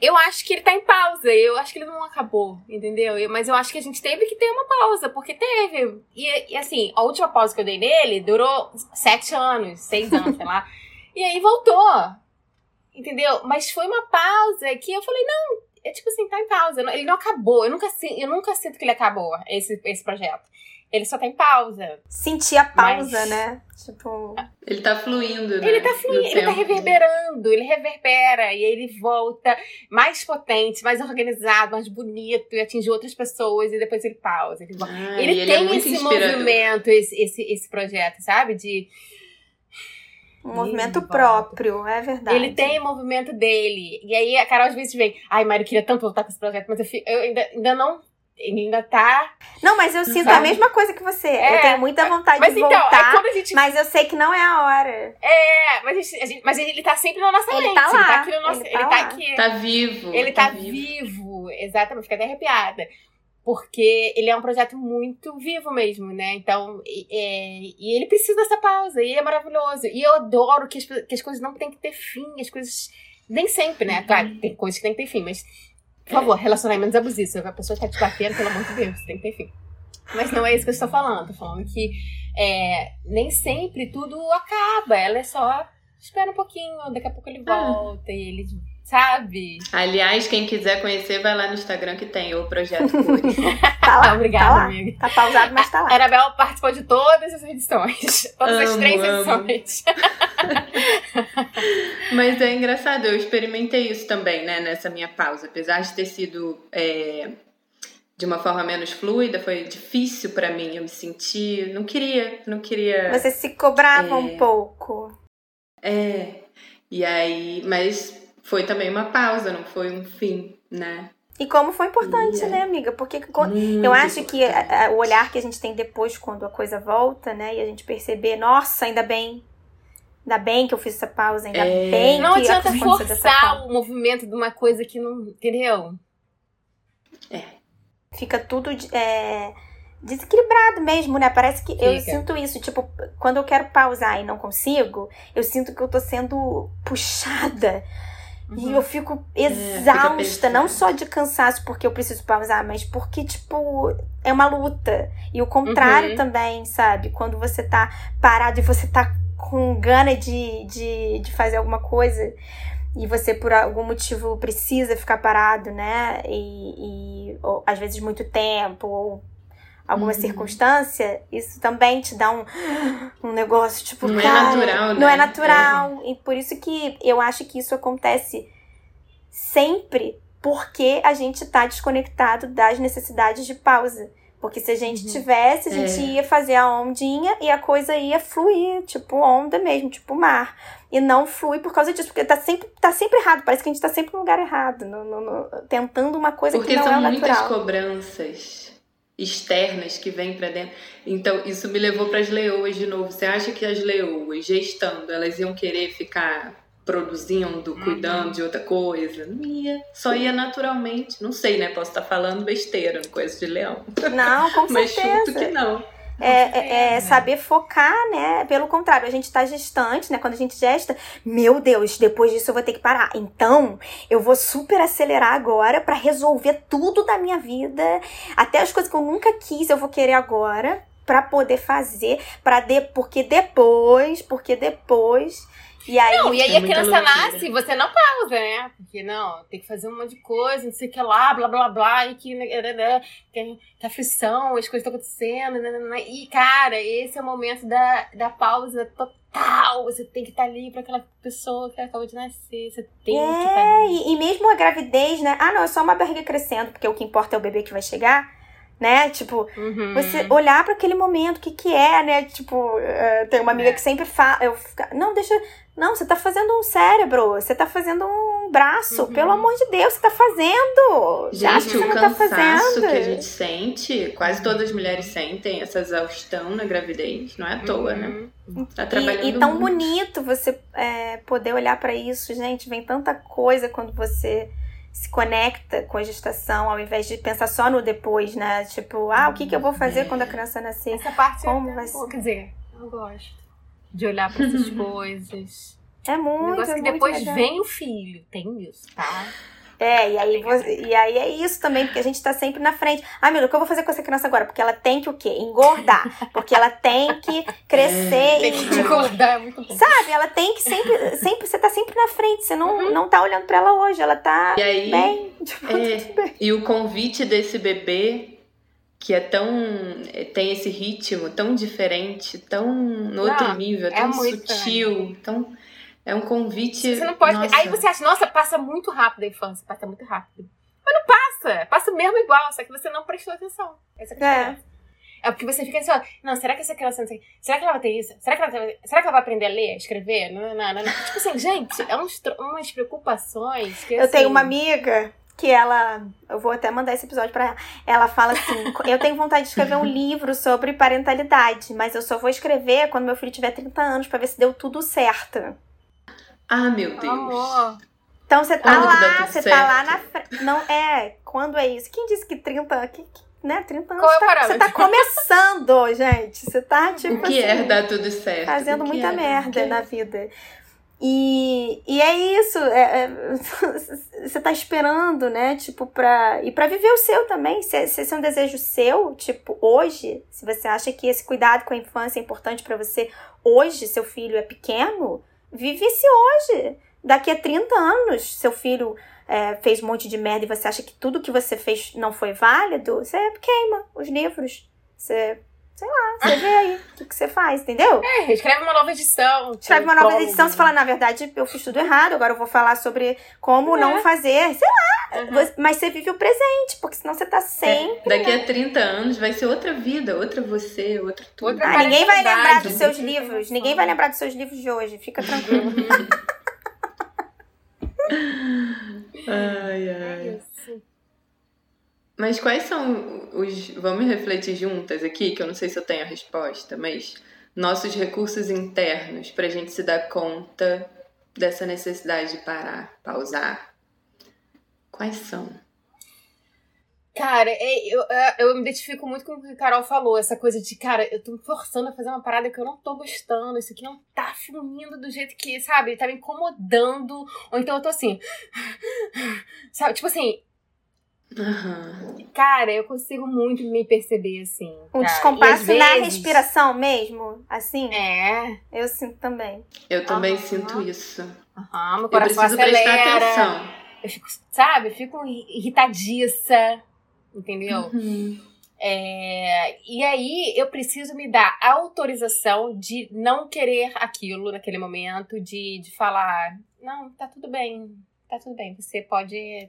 S3: Eu acho que ele tá em pausa, eu acho que ele não acabou, entendeu? Eu, mas eu acho que a gente teve que ter uma pausa, porque teve. E, e, assim, a última pausa que eu dei nele durou sete anos, seis anos, sei lá. (laughs) E aí voltou, entendeu? Mas foi uma pausa que eu falei, não, é tipo assim, tá em pausa. Ele não acabou, eu nunca, eu nunca sinto que ele acabou, esse, esse projeto ele só tem pausa.
S1: Sentir a pausa, mas... né? Tipo.
S2: Ele tá fluindo, né?
S3: Ele tá fluindo, ele tá reverberando, ele reverbera e ele volta mais potente, mais organizado, mais bonito e atinge outras pessoas e depois ele pausa. Ele, ah, ele, ele tem é esse inspirador. movimento, esse, esse, esse projeto, sabe? De.
S1: Um movimento próprio, é verdade.
S3: Ele tem o movimento dele. E aí a Carol às vezes vem, ai, Mário, eu queria tanto voltar com esse projeto, mas eu, eu ainda, ainda não ele ainda tá.
S1: Não, mas eu sinto a mesma coisa que você. É, eu tenho muita vontade mas de então, voltar. É gente... Mas eu sei que não é a hora.
S3: É, mas, a gente, a gente, mas ele tá sempre na nossa
S1: ele
S3: mente.
S1: Tá lá.
S3: Ele tá aqui no nosso.
S1: Ele
S3: tá, ele tá aqui.
S2: Tá vivo.
S3: Ele tá, tá vivo. vivo. Exatamente, fica até arrepiada. Porque ele é um projeto muito vivo mesmo, né? Então, é, e ele precisa dessa pausa, e é maravilhoso. E eu adoro que as, que as coisas não têm que ter fim, as coisas. Nem sempre, né? Claro, tem coisas que tem que ter fim, mas por favor, relacionamentos abusivos. Se a pessoa está te batendo, pelo amor de Deus, tem que ter fim. Mas não é isso que eu estou falando. Estou falando que é, nem sempre tudo acaba. Ela é só. Espera um pouquinho, daqui a pouco ele ah. volta ah. e ele. Sabe?
S2: Aliás, quem quiser conhecer, vai lá no Instagram que tem o Projeto Cores. (laughs)
S1: tá lá, Obrigada, tá amiga. Tá pausado, mas tá lá.
S3: A Anabel participou de todas as edições. Todas amo, as três amo. edições. (laughs)
S2: Mas é engraçado, eu experimentei isso também, né, nessa minha pausa. Apesar de ter sido é, de uma forma menos fluida, foi difícil para mim. Eu me senti. Não queria, não queria.
S1: Você se cobrava é, um pouco.
S2: É. E aí. Mas foi também uma pausa, não foi um fim, né?
S1: E como foi importante, né, amiga? Porque eu acho que a, a, o olhar que a gente tem depois, quando a coisa volta, né, e a gente perceber, nossa, ainda bem Ainda bem que eu fiz essa pausa, ainda é... bem
S3: não
S1: que
S3: Não adianta forçar o movimento de uma coisa que não. Entendeu?
S2: É.
S1: Fica tudo é, desequilibrado mesmo, né? Parece que Fica. eu sinto isso. Tipo, quando eu quero pausar e não consigo, eu sinto que eu tô sendo puxada. Uhum. E eu fico exausta, é, não só de cansaço porque eu preciso pausar, mas porque, tipo, é uma luta. E o contrário uhum. também, sabe? Quando você tá parado e você tá com gana de, de, de fazer alguma coisa e você por algum motivo precisa ficar parado, né? E, e ou, às vezes muito tempo ou alguma uhum. circunstância, isso também te dá um, um negócio tipo,
S2: não
S1: é cara,
S2: é natural, né?
S1: Não é natural. É. E por isso que eu acho que isso acontece sempre porque a gente tá desconectado das necessidades de pausa. Porque se a gente uhum. tivesse, a gente é. ia fazer a ondinha e a coisa ia fluir, tipo onda mesmo, tipo mar. E não flui por causa disso, porque tá sempre, tá sempre errado. Parece que a gente tá sempre no lugar errado, no, no, no, tentando uma coisa
S2: porque
S1: que não é natural.
S2: Porque são muitas cobranças externas que vêm para dentro. Então, isso me levou para as leoas de novo. Você acha que as leoas, gestando, elas iam querer ficar produzindo, uhum. cuidando de outra coisa. Não ia. Só ia naturalmente. Não sei, né? Posso estar falando besteira, coisa de leão.
S1: Não, com
S2: Mas (laughs)
S1: certeza.
S2: Mas chuto que não.
S1: É, é, é, saber focar, né? Pelo contrário, a gente está gestante, né? Quando a gente gesta, meu Deus, depois disso eu vou ter que parar. Então, eu vou super acelerar agora para resolver tudo da minha vida, até as coisas que eu nunca quis, eu vou querer agora para poder fazer, para de, porque depois, porque depois e aí,
S3: não, e aí a criança nasce, você não pausa, né? Porque não, tem que fazer um monte de coisa, não sei o que lá, blá blá blá, e que, né, né, né que, que aflição, as coisas estão acontecendo, né, né, e cara, esse é o momento da, da pausa total. Você tem que estar tá ali para aquela pessoa que acabou de nascer, você tem
S1: é,
S3: que estar tá ali.
S1: E, e mesmo a gravidez, né? Ah, não, é só uma barriga crescendo, porque o que importa é o bebê que vai chegar né? Tipo, uhum. você olhar para aquele momento, o que que é, né? Tipo, uh, tem uma amiga é. que sempre fala, eu não, deixa, não, você tá fazendo um cérebro, você tá fazendo um braço, uhum. pelo amor de Deus, você tá fazendo.
S2: Gente, você o não tá fazendo. que a gente sente, quase todas as mulheres sentem essa exaustão na gravidez, não é à toa, né? uhum. né? Tá trabalhando
S1: e, e tão muito. bonito você é, poder olhar para isso, gente, vem tanta coisa quando você se conecta com a gestação ao invés de pensar só no depois, né? Tipo, ah, o que, que eu vou fazer é. quando a criança nascer?
S3: Essa parte Como é vai ser? Quer dizer, eu gosto de olhar para essas (laughs) coisas.
S1: É muito. O negócio
S3: é
S1: que
S3: depois
S1: legal.
S3: vem o filho. Tem isso, tá?
S1: É, e aí, você, e aí é isso também, porque a gente tá sempre na frente. Ah, meu Deus, o que eu vou fazer com essa criança agora? Porque ela tem que o quê? Engordar. Porque ela tem que crescer
S3: tem que engordar, é muito bom.
S1: Sabe? Ela tem que sempre, sempre, você tá sempre na frente, você não, uhum. não tá olhando pra ela hoje, ela tá e aí, bem. (laughs) Tipo,
S2: é, bem. E o convite desse bebê que é tão. É, tem esse ritmo tão diferente, tão no outro não, nível, é tão sutil, tão. É um convite.
S3: Você não pode. Nossa. Aí você acha, nossa, passa muito rápido a infância, passa muito rápido. Mas não passa! Passa mesmo igual, só que você não prestou atenção. Essa é, é. É porque você fica assim, ó, não, será que essa criança não sei, será que ela vai ter isso? Será que ela, será que ela vai aprender a ler, a escrever? Não, não, não, não. Tipo assim, gente, é uns, umas preocupações que,
S1: Eu
S3: assim,
S1: tenho uma amiga que ela, eu vou até mandar esse episódio para ela. Ela fala assim: "Eu tenho vontade de escrever um (laughs) livro sobre parentalidade, mas eu só vou escrever quando meu filho tiver 30 anos para ver se deu tudo certo".
S2: Ah, meu Deus. Amor.
S1: Então você tá quando lá, você certo? tá lá na frente. Não é, quando é isso? Quem disse que 30, que, que né, 30 anos
S3: Qual
S1: tá, você tá começando, (laughs) gente. Você tá tipo
S2: O que
S1: assim,
S2: é dar tudo certo?
S1: Fazendo muita é, merda na vida. E, e é isso, é, é, (laughs) você tá esperando, né, tipo, pra... E pra viver o seu também, se, se esse é um desejo seu, tipo, hoje, se você acha que esse cuidado com a infância é importante para você, hoje, seu filho é pequeno, vive esse hoje. Daqui a 30 anos, seu filho é, fez um monte de merda e você acha que tudo que você fez não foi válido, você queima os livros, você sei lá, você vê aí o que, que você faz, entendeu?
S3: É, escreve uma nova edição.
S1: Escreve uma nova edição, você fala, na verdade, eu fiz tudo errado, agora eu vou falar sobre como é. não fazer, sei lá. Uhum. Mas você vive o presente, porque senão você tá sempre.
S2: É. Daqui a 30 anos vai ser outra vida, outra você, outra tudo. Outra
S1: ah, ninguém vai lembrar dos seus livros. Ninguém vai lembrar dos seus livros de hoje, fica tranquilo. (laughs)
S2: ai, ai. Mas quais são os. Vamos refletir juntas aqui, que eu não sei se eu tenho a resposta, mas nossos recursos internos para a gente se dar conta dessa necessidade de parar, pausar. Quais são?
S3: Cara, é, eu, é, eu me identifico muito com o que a Carol falou, essa coisa de, cara, eu tô me forçando a fazer uma parada que eu não tô gostando, isso aqui não tá fluindo do jeito que, sabe, tá me incomodando, ou então eu tô assim, sabe, tipo assim,
S2: Uhum.
S3: Cara, eu consigo muito me perceber assim.
S1: Um
S3: tá?
S1: descompasso vezes... na respiração mesmo? Assim?
S3: É.
S1: Eu sinto também.
S2: Eu também uhum. sinto isso.
S3: Uhum, meu coração eu preciso acelera. prestar atenção. Eu fico, sabe, eu fico irritadiça. Entendeu?
S2: Uhum.
S3: É, e aí eu preciso me dar autorização de não querer aquilo naquele momento, de, de falar, não, tá tudo bem, tá tudo bem, você pode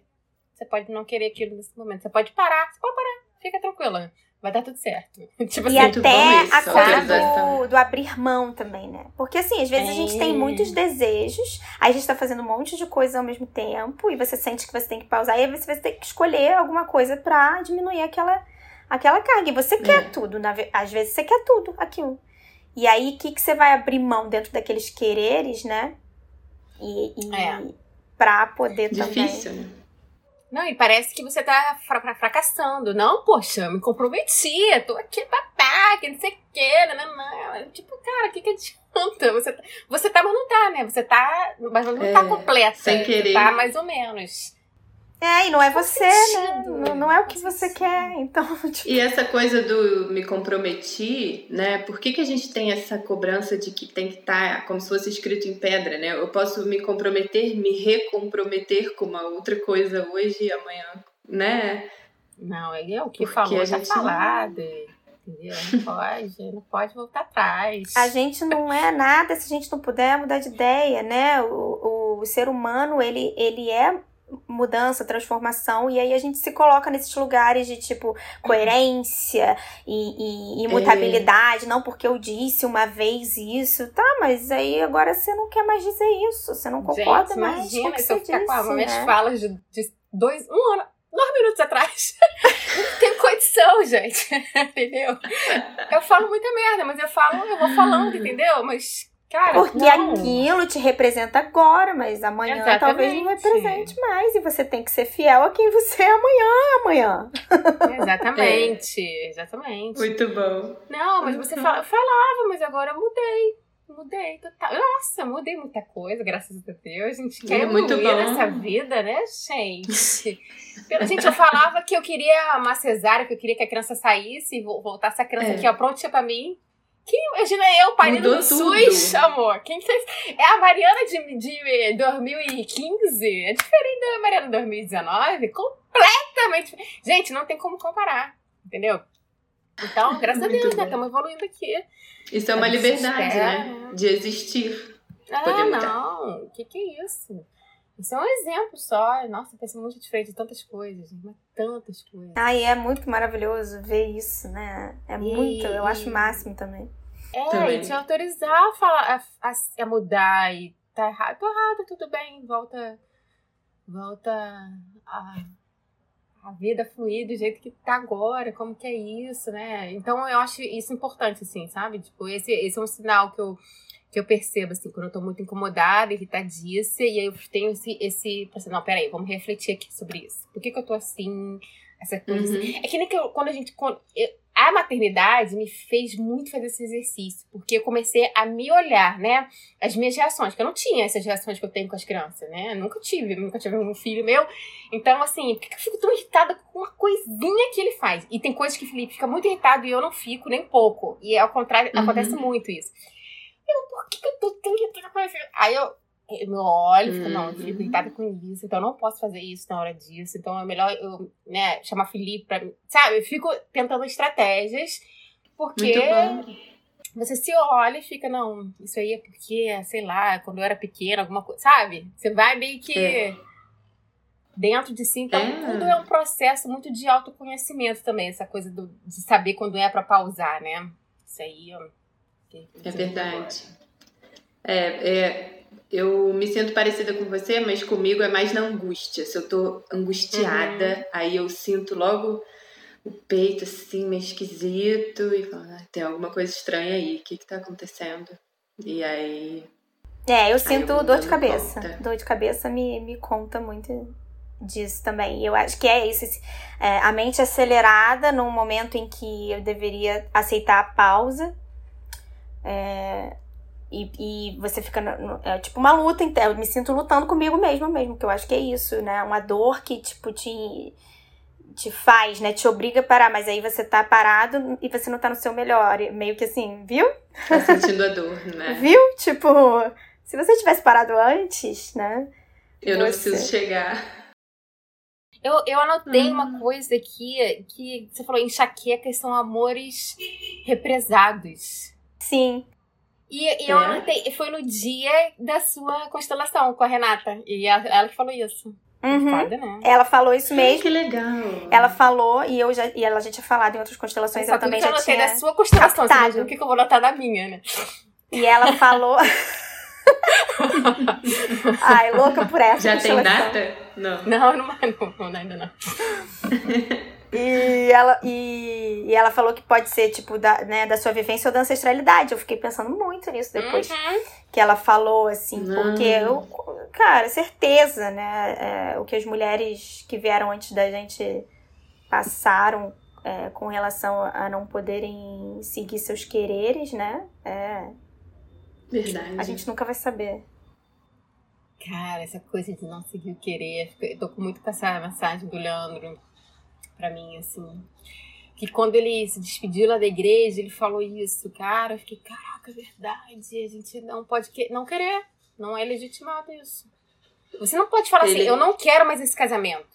S3: você pode não querer aquilo nesse momento. Você pode parar, você pode parar, fica tranquila. vai dar tudo certo. (laughs)
S1: tipo assim, e até a coisa do, do, abrir mão também, né? Porque assim, às vezes é. a gente tem muitos desejos, aí a gente tá fazendo um monte de coisa ao mesmo tempo, e você sente que você tem que pausar, e aí você vai ter que escolher alguma coisa pra diminuir aquela, aquela carga. E você é. quer tudo, na, às vezes você quer tudo, aquilo. E aí, o que, que você vai abrir mão dentro daqueles quereres, né? E, e é. pra poder
S2: Difícil,
S1: também.
S2: Né?
S3: Não, e parece que você tá fra fra fracassando. Não, poxa, eu me comprometi, tô aqui, que não sei o não, não. Tipo, cara, o que que adianta? Você, tá, você tá, mas não tá, né? Você tá, mas não tá é, tá completa.
S2: Sem querer.
S3: Tá mais ou menos.
S1: É, e não é você, né? Não, não, é o que você quer, então. (laughs)
S2: Tipo... E essa coisa do me comprometi, né? Por que, que a gente tem essa cobrança de que tem que estar tá como se fosse escrito em pedra, né? Eu posso me comprometer, me recomprometer com uma outra coisa hoje e amanhã, né?
S3: Não, ele é o que Porque falou, já tá falado. Entendeu? Não pode, não pode voltar atrás.
S1: A gente não é nada se a gente não puder mudar de ideia, né? O, o, o ser humano, ele, ele é mudança, transformação, e aí a gente se coloca nesses lugares de tipo coerência e, e imutabilidade, é. não porque eu disse uma vez isso, tá, mas aí agora você não quer mais dizer isso, você não concorda
S3: gente,
S1: mais
S3: imagina
S1: com o que você
S3: disse, com
S1: as
S3: minhas né? falas de, de dois, um ano, dois minutos atrás. não (laughs) tem condição, gente. (laughs) entendeu? Eu falo muita merda, mas eu falo, eu vou falando, entendeu? Mas Cara,
S1: Porque não. aquilo te representa agora, mas amanhã Exatamente. talvez não represente mais. E você tem que ser fiel a quem você é amanhã, amanhã.
S3: Exatamente, é. exatamente.
S2: Muito bom.
S3: Não, mas você fala, falava, mas agora eu mudei. Mudei total. Nossa, mudei muita coisa, graças a Deus. A gente quer é muito bom. nessa vida, né, gente? (laughs) gente, eu falava que eu queria uma cesárea, que eu queria que a criança saísse e voltasse a criança é. aqui, ó, prontinha pra mim. Quem imagina eu parindo no SUS, amor? Quem fez? É a Mariana de, de 2015. É diferente da Mariana de 2019. Completamente. Gente, não tem como comparar. Entendeu? Então, (laughs) graças Muito a Deus, né? Estamos evoluindo aqui.
S2: Isso é uma liberdade, né? De existir.
S3: Ah, não. O que, que é isso? Isso é um exemplo só. Nossa, pensa muito diferente de tantas coisas, mas tantas coisas.
S1: Ah, e é muito maravilhoso ver isso, né? É e... muito, eu acho o máximo também.
S3: É, Também. e te autorizar a, falar, a, a, a, mudar e tá errado, tô errado, tudo bem, volta, volta a, a vida fluir do jeito que tá agora, como que é isso, né? Então eu acho isso importante, assim, sabe? Tipo, esse, esse é um sinal que eu, que eu percebo, assim, quando eu tô muito incomodada, irritadiça, e aí eu tenho esse, esse, assim, não, peraí, vamos refletir aqui sobre isso. Por que que eu tô assim? Essa coisa uhum. assim. É que nem que eu, quando a gente, quando, eu, a maternidade me fez muito fazer esse exercício, porque eu comecei a me olhar, né? As minhas reações, que eu não tinha essas reações que eu tenho com as crianças, né? Eu nunca tive, nunca tive um filho meu. Então, assim, por que eu fico tão irritada com uma coisinha que ele faz? E tem coisas que o Felipe fica muito irritado e eu não fico nem pouco. E ao contrário, uhum. acontece muito isso. Eu, por que, eu tô tão irritada com isso? Aí eu, eu olho e fico, não, eu fico uhum. irritada com isso, então eu não posso fazer isso na hora disso, então é melhor eu, né, chamar Felipe pra mim. Sabe, eu fico tentando estratégias, porque você se olha e fica, não, isso aí é porque, sei lá, quando eu era pequena, alguma coisa, sabe? Você vai meio que é. dentro de si, então é. tudo é um processo muito de autoconhecimento também, essa coisa do, de saber quando é para pausar, né? Isso aí, ó.
S2: É verdade. É, é, eu me sinto parecida com você, mas comigo é mais na angústia. Se eu tô angustiada, uhum. aí eu sinto logo o peito assim, meio esquisito e falo, ah, tem alguma coisa estranha aí, o que que tá acontecendo? E aí.
S1: É, eu sinto eu dor de cabeça. Conta. Dor de cabeça me, me conta muito disso também. Eu acho que é isso. É, a mente acelerada num momento em que eu deveria aceitar a pausa. É, e, e você fica. No, é tipo uma luta interna. Eu me sinto lutando comigo mesmo mesmo, que eu acho que é isso, né? Uma dor que, tipo, te, te faz, né? Te obriga a parar, mas aí você tá parado e você não tá no seu melhor. Meio que assim, viu?
S2: Tá sentindo a dor, né? (laughs)
S1: viu? Tipo, se você tivesse parado antes, né?
S2: Eu não você... preciso chegar.
S3: Eu, eu anotei uma hum. coisa aqui que você falou enxaqueca são amores represados.
S1: Sim.
S3: E, e é. eu anotei, foi no dia da sua constelação com a Renata. E ela, ela que falou isso.
S1: Uhum.
S3: Foda, né?
S1: Ela falou isso mesmo.
S2: Que legal.
S1: Ela falou, e, eu já, e ela já tinha falado em outras constelações,
S3: Só
S1: eu
S3: tudo
S1: também
S3: que eu
S1: já
S3: anotei
S1: tinha.
S3: da sua constelação, você
S1: captado.
S3: imagina o que que eu vou anotar da minha, né?
S1: E ela falou. (laughs) Ai, louca por essa.
S2: Já tem data? Não.
S3: Não, não, não, não, ainda não. (laughs)
S1: E ela, e, e ela falou que pode ser, tipo, da, né, da sua vivência ou da ancestralidade. Eu fiquei pensando muito nisso depois
S3: Uhum.
S1: que ela falou, assim,
S2: Não.
S1: porque eu, cara, certeza, né? é, o que as mulheres que vieram antes da gente passaram é, com relação a não poderem seguir seus quereres, né? É,
S2: Verdade.
S1: a gente nunca vai saber.
S3: Cara, essa coisa de não seguir o querer. Eu tô com muito com essa mensagem do Leandro pra mim, assim. Que quando ele se despediu lá da igreja, ele falou isso. Cara, eu fiquei, caraca, é verdade. A gente não pode que- não querer. Não é legitimado isso. Você não pode falar
S2: Ele-
S3: assim, eu não quero mais esse casamento.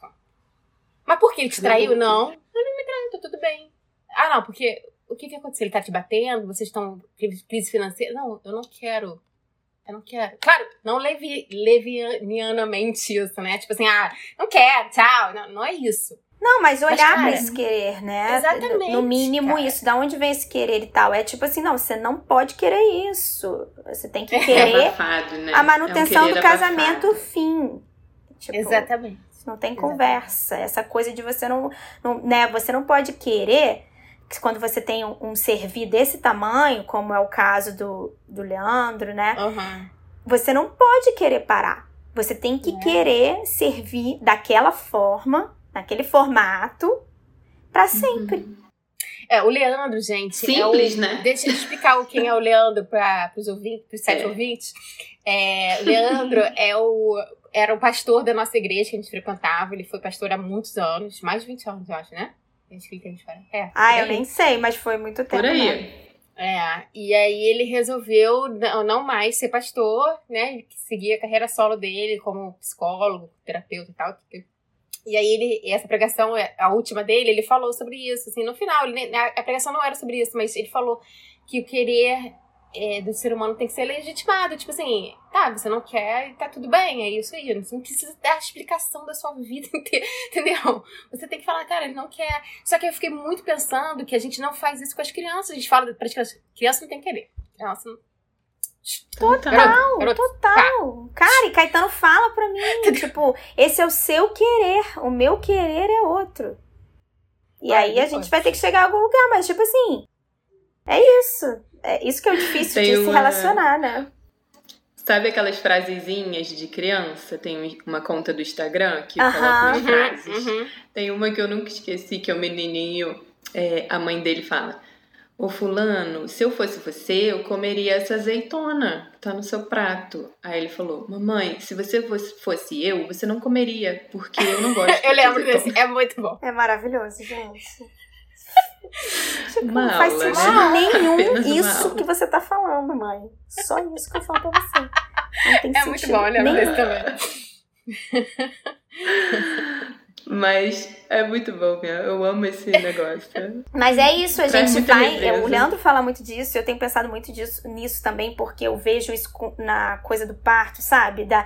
S3: Mas por que ele te
S2: Não,
S3: traiu? Não. Ele não me traiu, tá tudo bem. Ah, não, porque o que que aconteceu? Ele tá te batendo? Vocês estão crise financeira? Não, eu não quero. Eu não quero. Claro, não levi, levianamente isso, né? Tipo assim, ah, não quero, tchau. Não, não é isso.
S1: Não, mas olhar
S3: cara,
S1: pra esse querer, né?
S3: exatamente,
S1: No mínimo
S3: cara.
S1: isso. Da onde vem esse querer e tal? É tipo assim, não, você não pode querer isso. Você tem que
S2: É
S1: querer
S2: abafado, né?
S1: a manutenção
S2: É um
S1: do casamento
S2: abafado.
S1: fim. Tipo,
S3: Exatamente.
S1: Não tem
S3: Exatamente.
S1: conversa. Essa coisa de você não, não, né? Você não pode querer que quando você tem um, um servir desse tamanho, como é o caso do, do Leandro, né?
S3: Uhum.
S1: Você não pode querer parar. Você tem que
S3: É.
S1: querer servir daquela forma, naquele formato, pra sempre.
S3: É, o Leandro, gente.
S2: Simples,
S3: é o...
S2: né?
S3: Deixa eu explicar o- quem é o Leandro para os ouvintes, pros sete
S2: É.
S3: ouvintes. É, o Leandro (laughs) é o, era o pastor da nossa igreja que a gente frequentava. Ele foi pastor há muitos anos, mais de 20 anos, eu acho, né? Acho que a gente fala. É,
S1: Ah, eu nem sei, mas foi muito tempo.
S2: Por
S1: né?
S2: aí.
S3: É, e aí ele resolveu não, mais ser pastor, né? Ele seguia a carreira solo dele como psicólogo, terapeuta e tal. E aí ele, essa pregação, a última dele, ele falou sobre isso, assim, no final, ele, a pregação não era sobre isso, mas ele falou que o querer é, do ser humano tem que ser legitimado, tipo assim, tá, você não quer e tá tudo bem, é isso aí, você não precisa dar a explicação da sua vida (laughs) inteira, entendeu? Você tem que falar, cara, ele não quer. Só que eu fiquei muito pensando que a gente não faz isso com as crianças, a gente fala para as crianças, criança não tem que querer. Criança não...
S2: Total.
S3: Garoto, garoto,
S1: Total. Cara, e Caetano fala pra mim, (laughs) tipo, esse é o seu querer, o meu querer é outro. E
S3: Vai,
S1: aí a gente vai ter que chegar a algum lugar, mas tipo assim, é isso. É isso que é o difícil
S2: Tem
S1: de se
S2: uma-
S1: relacionar, né?
S2: Sabe aquelas frasezinhas de criança? Tem uma conta do Instagram que
S1: Aham.
S2: coloca umas
S3: Uhum,
S2: frases.
S3: uhum.
S2: Tem uma que eu nunca esqueci, que é o menininho, é, a mãe dele fala: Ô fulano, se eu fosse você, eu comeria essa azeitona que tá no seu prato. Aí ele falou: Mamãe, se você fosse, fosse eu, você não comeria, porque eu não gosto (laughs)
S3: Eu
S2: de
S3: lembro
S2: azeitona."
S3: desse, é muito bom.
S1: É maravilhoso, gente. Tipo, não faz
S2: aula,
S1: sentido
S2: né? (laughs)
S1: nenhum
S2: Apenas
S1: isso que você tá falando, mãe. Só isso que eu falo pra você. Não tem
S3: É muito
S1: sentido
S3: bom, eu lembro
S1: nenhum.
S3: desse também. (laughs)
S2: Mas é muito bom, minha. eu amo esse (laughs) negócio.
S1: Mas é isso, a
S2: Traz
S1: gente vai.
S2: leveza.
S1: O Leandro fala muito disso, eu tenho pensado muito disso, nisso também, porque eu vejo isso na coisa do parto, sabe? Da,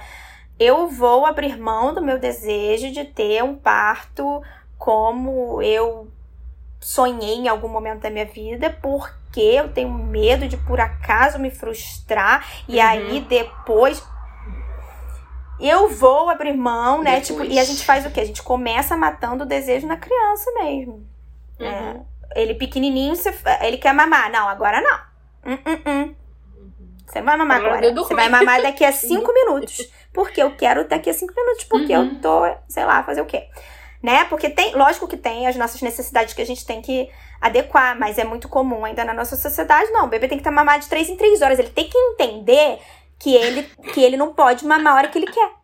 S1: eu vou abrir mão do meu desejo de ter um parto como eu sonhei em algum momento da minha vida, porque eu tenho medo de por acaso me frustrar e
S3: Uhum.
S1: aí depois eu vou abrir mão, né?
S2: Depois.
S1: Tipo, e a gente faz o quê? A gente começa matando o desejo na criança mesmo.
S3: Uhum.
S1: É, ele pequenininho, você- ele quer mamar. Não, agora não. Hum, hum, hum. Você vai mamar
S3: Agora
S1: agora. Você vai mamar daqui a cinco (laughs) minutos. Porque eu quero daqui a cinco minutos. Porque
S2: Uhum.
S1: eu tô, sei lá, fazer o quê? Né? Porque tem, lógico que tem as nossas necessidades que a gente tem que adequar, mas é muito comum ainda na nossa sociedade. Não, o bebê tem que estar mamado de três em três horas. Ele tem que entender que ele, que ele não pode mamar a hora que ele quer.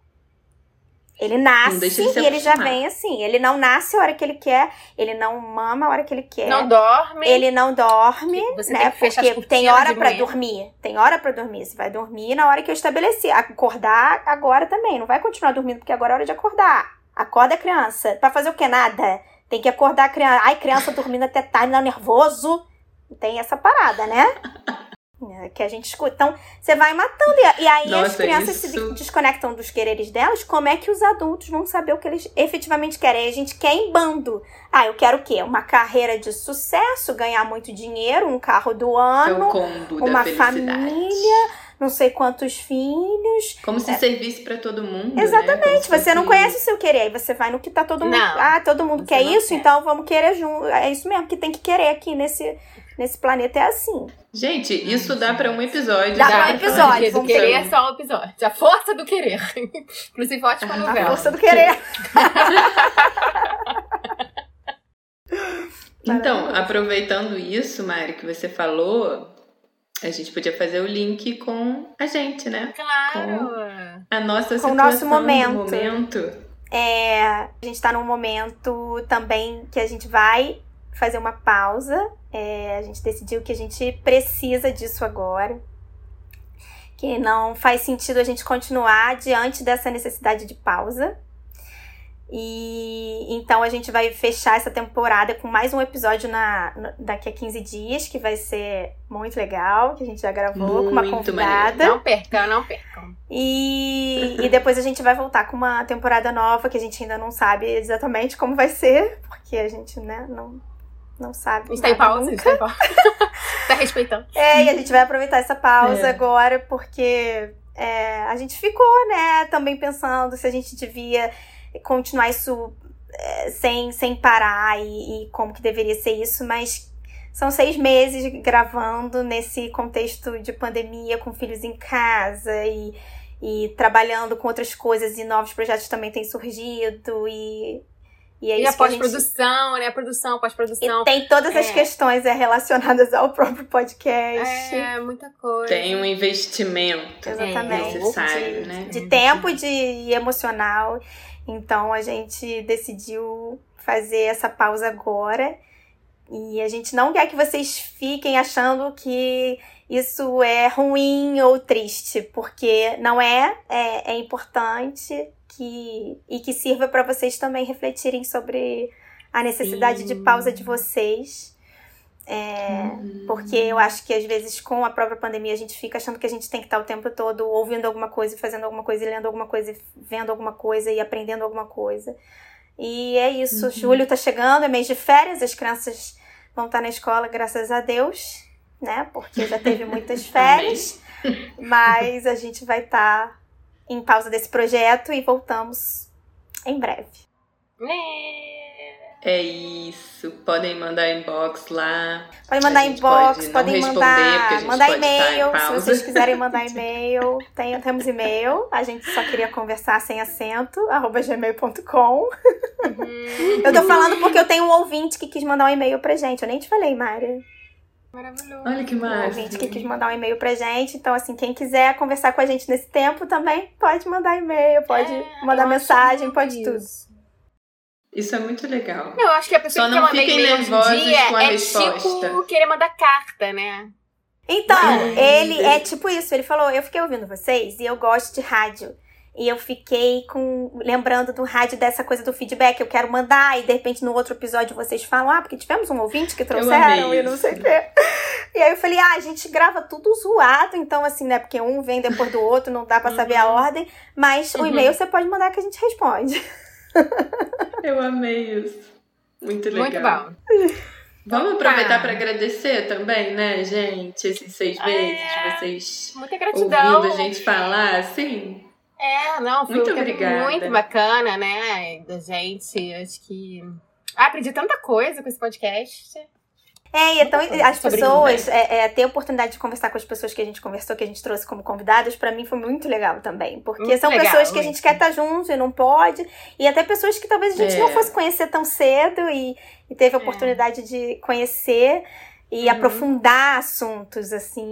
S1: Ele nasce
S2: ele
S1: e ele já vem assim. Ele não nasce a hora que ele quer, ele não mama a hora que ele quer.
S3: Não dorme.
S1: Ele não dorme,
S3: Você
S1: né?
S3: tem
S1: Porque tem hora
S3: manhã.
S1: dormir. Tem hora pra dormir. Você vai dormir na hora que eu estabeleci. Acordar agora também. Não vai continuar dormindo porque agora é hora de acordar. Acorda a criança. Pra fazer o que? Nada. Tem que acordar a criança. Ai, criança dormindo até tarde, não nervoso. Tem essa parada, né? (laughs) né, que a gente escuta. Então, você vai matando. E aí
S2: Nossa,
S1: as crianças
S2: isso-
S1: se desconectam dos quereres delas. Como é que os adultos vão saber o que eles efetivamente querem? A gente quer em bando. Ah, eu quero o quê? Uma carreira de sucesso, ganhar muito dinheiro, um carro do
S2: É
S1: ano, uma família, não sei quantos filhos.
S2: Como se servisse pra todo mundo.
S1: Exatamente.
S2: Né? Como se
S1: Você não
S2: fosse-
S1: conhece o seu querer. Aí você vai no que tá todo mundo.
S3: Não.
S1: Ah, todo mundo quer
S3: não
S1: isso,
S3: quer.
S1: então vamos querer junto. É isso mesmo que tem que querer aqui nesse, nesse planeta. É assim.
S2: Gente, isso dá pra um episódio.
S1: Dá
S2: só
S1: pra um episódio.
S3: Do
S1: vamos
S3: querer é só um episódio. A força do querer. (laughs) Inclusive, ótima
S1: A
S3: novela.
S1: força do querer. (laughs)
S2: Então, aproveitando isso, Mari, que você falou, a gente podia fazer o link com a gente, né?
S3: Claro.
S2: A nossa
S1: Com o nosso momento.
S2: momento.
S1: É, a gente tá num momento também que a gente vai fazer uma pausa. É, a gente decidiu que a gente precisa disso agora. Que não faz sentido a gente continuar diante dessa necessidade de pausa. E então a gente vai fechar essa temporada com mais um episódio na, no- daqui a 15 dias, que vai ser muito legal, que a gente já gravou com uma
S2: Muito
S1: convidada.
S3: Não percam, não percam.
S1: E, e depois a gente vai voltar com uma temporada nova que a gente ainda não sabe exatamente como vai ser, porque a gente, né, não, não sabe.
S3: A gente tá em pausa, a
S1: nunca.
S3: gente tá em pausa. (laughs) tá respeitando.
S1: É, e a gente vai aproveitar essa pausa
S2: É.
S1: agora, porque é, a gente ficou, né, também pensando se a gente devia continuar isso é, sem, sem parar e, e como que deveria ser isso, mas são seis meses gravando nesse contexto de pandemia, com filhos em casa e, e trabalhando com outras coisas e novos projetos também têm surgido e, e é
S3: E a
S1: a gente...
S3: pós-produção, né? A produção, pós-produção.
S1: E tem todas as
S3: É.
S1: questões é, relacionadas ao próprio podcast.
S3: É, muita coisa.
S2: Tem um investimento
S1: Exatamente.
S2: necessário,
S1: de,
S2: né?
S1: de tempo e de emocional. Então a gente decidiu fazer essa pausa agora. E a gente não quer que vocês fiquem achando que isso é ruim ou triste, porque não é, é, é importante que, e que sirva para vocês também refletirem sobre a necessidade de
S3: Sim.
S1: pausa de vocês. É, porque eu acho que às vezes com a própria pandemia a gente fica achando que a gente tem que estar o tempo todo ouvindo alguma coisa, fazendo alguma coisa, lendo alguma coisa, vendo alguma coisa e aprendendo alguma coisa. E é isso. Julho tá chegando, é mês de férias, as crianças vão estar na escola, graças a Deus, né? Porque já teve muitas (laughs) férias. mas a gente vai estar em pausa desse projeto e voltamos em breve.
S3: É.
S2: É isso. Podem mandar inbox lá.
S1: Pode mandar
S2: A gente
S1: inbox,
S2: pode não
S1: podem mandar,
S2: gente
S1: mandar
S2: pode estar em
S1: e-mail. Se vocês quiserem mandar (laughs) e-mail, tem, temos e-mail. A gente só queria conversar sem acento, arroba gmail.com.
S3: Uhum.
S1: Eu tô falando porque eu tenho um ouvinte que quis mandar um e-mail pra gente. Eu nem te falei, Mari.
S3: Maravilhoso.
S2: Olha que massa.
S1: ouvinte que quis mandar um e-mail pra gente. Então, assim, quem quiser conversar com a gente nesse tempo também pode mandar e-mail, pode
S3: É,
S1: mandar mensagem, pode tudo.
S3: isso.
S2: Isso é muito legal.
S3: Não, eu acho que a pessoa
S2: Só
S3: que
S2: não
S3: quer mandar
S2: fiquem
S3: e-mail hoje em
S2: nervosos
S3: dia
S2: com a
S3: é
S2: resposta.
S3: tipo querer mandar carta, né?
S1: Então,
S2: É.
S1: ele é tipo isso. Ele falou: Eu fiquei ouvindo vocês e eu gosto de rádio. E eu fiquei com lembrando do rádio dessa coisa do feedback. Eu quero mandar, e de repente no outro episódio vocês falam: Ah, porque tivemos um ouvinte que trouxeram
S2: amei
S1: e não sei o quê. E aí eu falei: Ah, a gente grava tudo zoado, então assim, né? Porque um vem depois do outro, não dá pra saber a ordem. Mas o
S3: Uhum.
S1: e-mail você pode mandar que a gente responde. (laughs)
S2: Eu amei isso. Muito legal.
S3: Muito bom.
S2: Vamos aproveitar
S3: Tá.
S2: para agradecer também, né, gente? Esses seis meses
S3: É.
S2: vocês
S3: Muita gratidão.
S2: ouvindo a gente falar, assim.
S3: É, não, foi
S2: Muito
S3: um
S2: obrigada.
S3: muito bacana, né? Da gente. Acho que. Ah, aprendi tanta coisa com esse podcast.
S1: É, e então as pessoas, é, é, ter a oportunidade de conversar com as pessoas que a gente conversou, que a gente trouxe como convidados, pra mim foi muito legal também. Porque
S3: Muito
S1: são
S3: legal,
S1: pessoas que a gente quer estar junto e não pode. E até pessoas que talvez a gente
S2: É.
S1: não fosse conhecer tão cedo e, e teve a
S3: É.
S1: oportunidade de conhecer e
S3: Uhum.
S1: aprofundar assuntos, assim,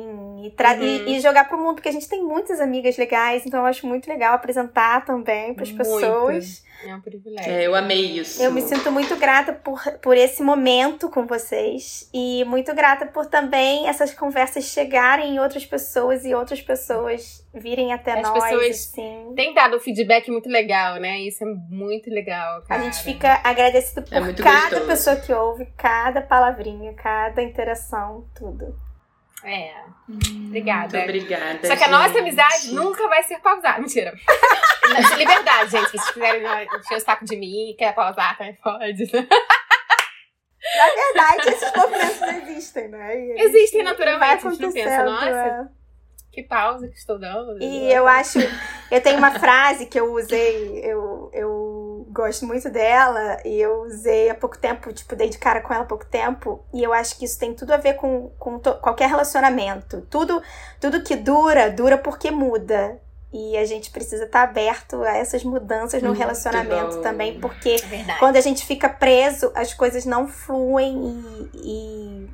S1: e,
S3: Uhum.
S1: e, e jogar pro mundo, porque a gente tem muitas amigas legais, então eu acho muito legal apresentar também pras
S3: Muito.
S1: pessoas.
S3: É um privilégio.
S2: É, eu amei isso.
S1: Eu me sinto muito grata por, por esse momento com vocês e muito grata por também essas conversas chegarem em outras pessoas e outras pessoas virem até
S3: As
S1: nós,
S3: pessoas
S1: assim.
S3: Tem dado um feedback muito legal, né? Isso é muito legal,
S1: A
S3: cara.
S1: gente fica agradecido por
S2: É
S1: cada
S2: gostoso.
S1: pessoa que ouve, cada palavrinha, cada interação, tudo.
S3: É. Obrigada.
S4: Muito obrigada.
S3: Só que a nossa amizade nunca vai ser pausada. Mentira. De liberdade, gente. Se vocês quiserem encher o saco de mim e quer pausar, também pode.
S1: Na verdade, esses movimentos existem, né?
S3: Existem naturalmente. A gente não pensa, nossa, é. que pausa que estou dando.
S1: E eu acho. Eu tenho uma frase que eu usei, eu gosto muito dela, e eu usei há pouco tempo, tipo, dei de cara com ela há pouco tempo, e eu acho que isso tem tudo a ver com, com qualquer relacionamento. Tudo, tudo que dura, dura porque muda. E a gente precisa estar tá aberto a essas mudanças no Muito relacionamento bom. também, porque é quando a gente fica preso, as coisas não fluem e, e,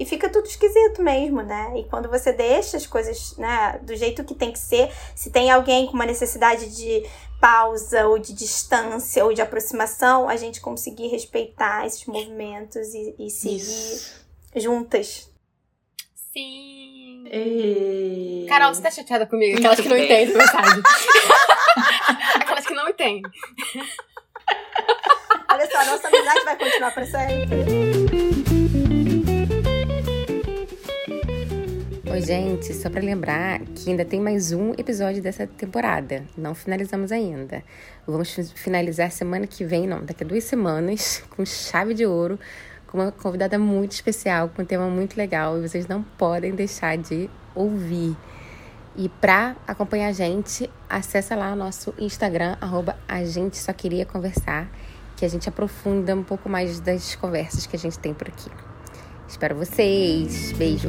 S1: e, fica tudo esquisito mesmo, né? E quando você deixa as coisas né, do jeito que tem que ser, se tem alguém com uma necessidade de pausa ou de distância ou de aproximação, a gente conseguir respeitar esses movimentos e, e seguir Isso. juntas.
S3: Sim. E... Carol, você tá chateada comigo? Aquelas que não entendem mensagem. (laughs) Aquelas que não entendem.
S1: Olha só, a nossa amizade vai continuar pra sempre.
S4: Oi, gente, só para lembrar que ainda tem mais um episódio dessa temporada. Não finalizamos ainda. Vamos finalizar semana que vem, não, daqui a duas semanas, (laughs) com chave de ouro, com uma convidada muito especial, com um tema muito legal e vocês não podem deixar de ouvir. E para acompanhar a gente, acessa lá o nosso Instagram, arroba a gente só queria conversar, que a gente aprofunda um pouco mais das conversas que a gente tem por aqui. Espero vocês. Beijo.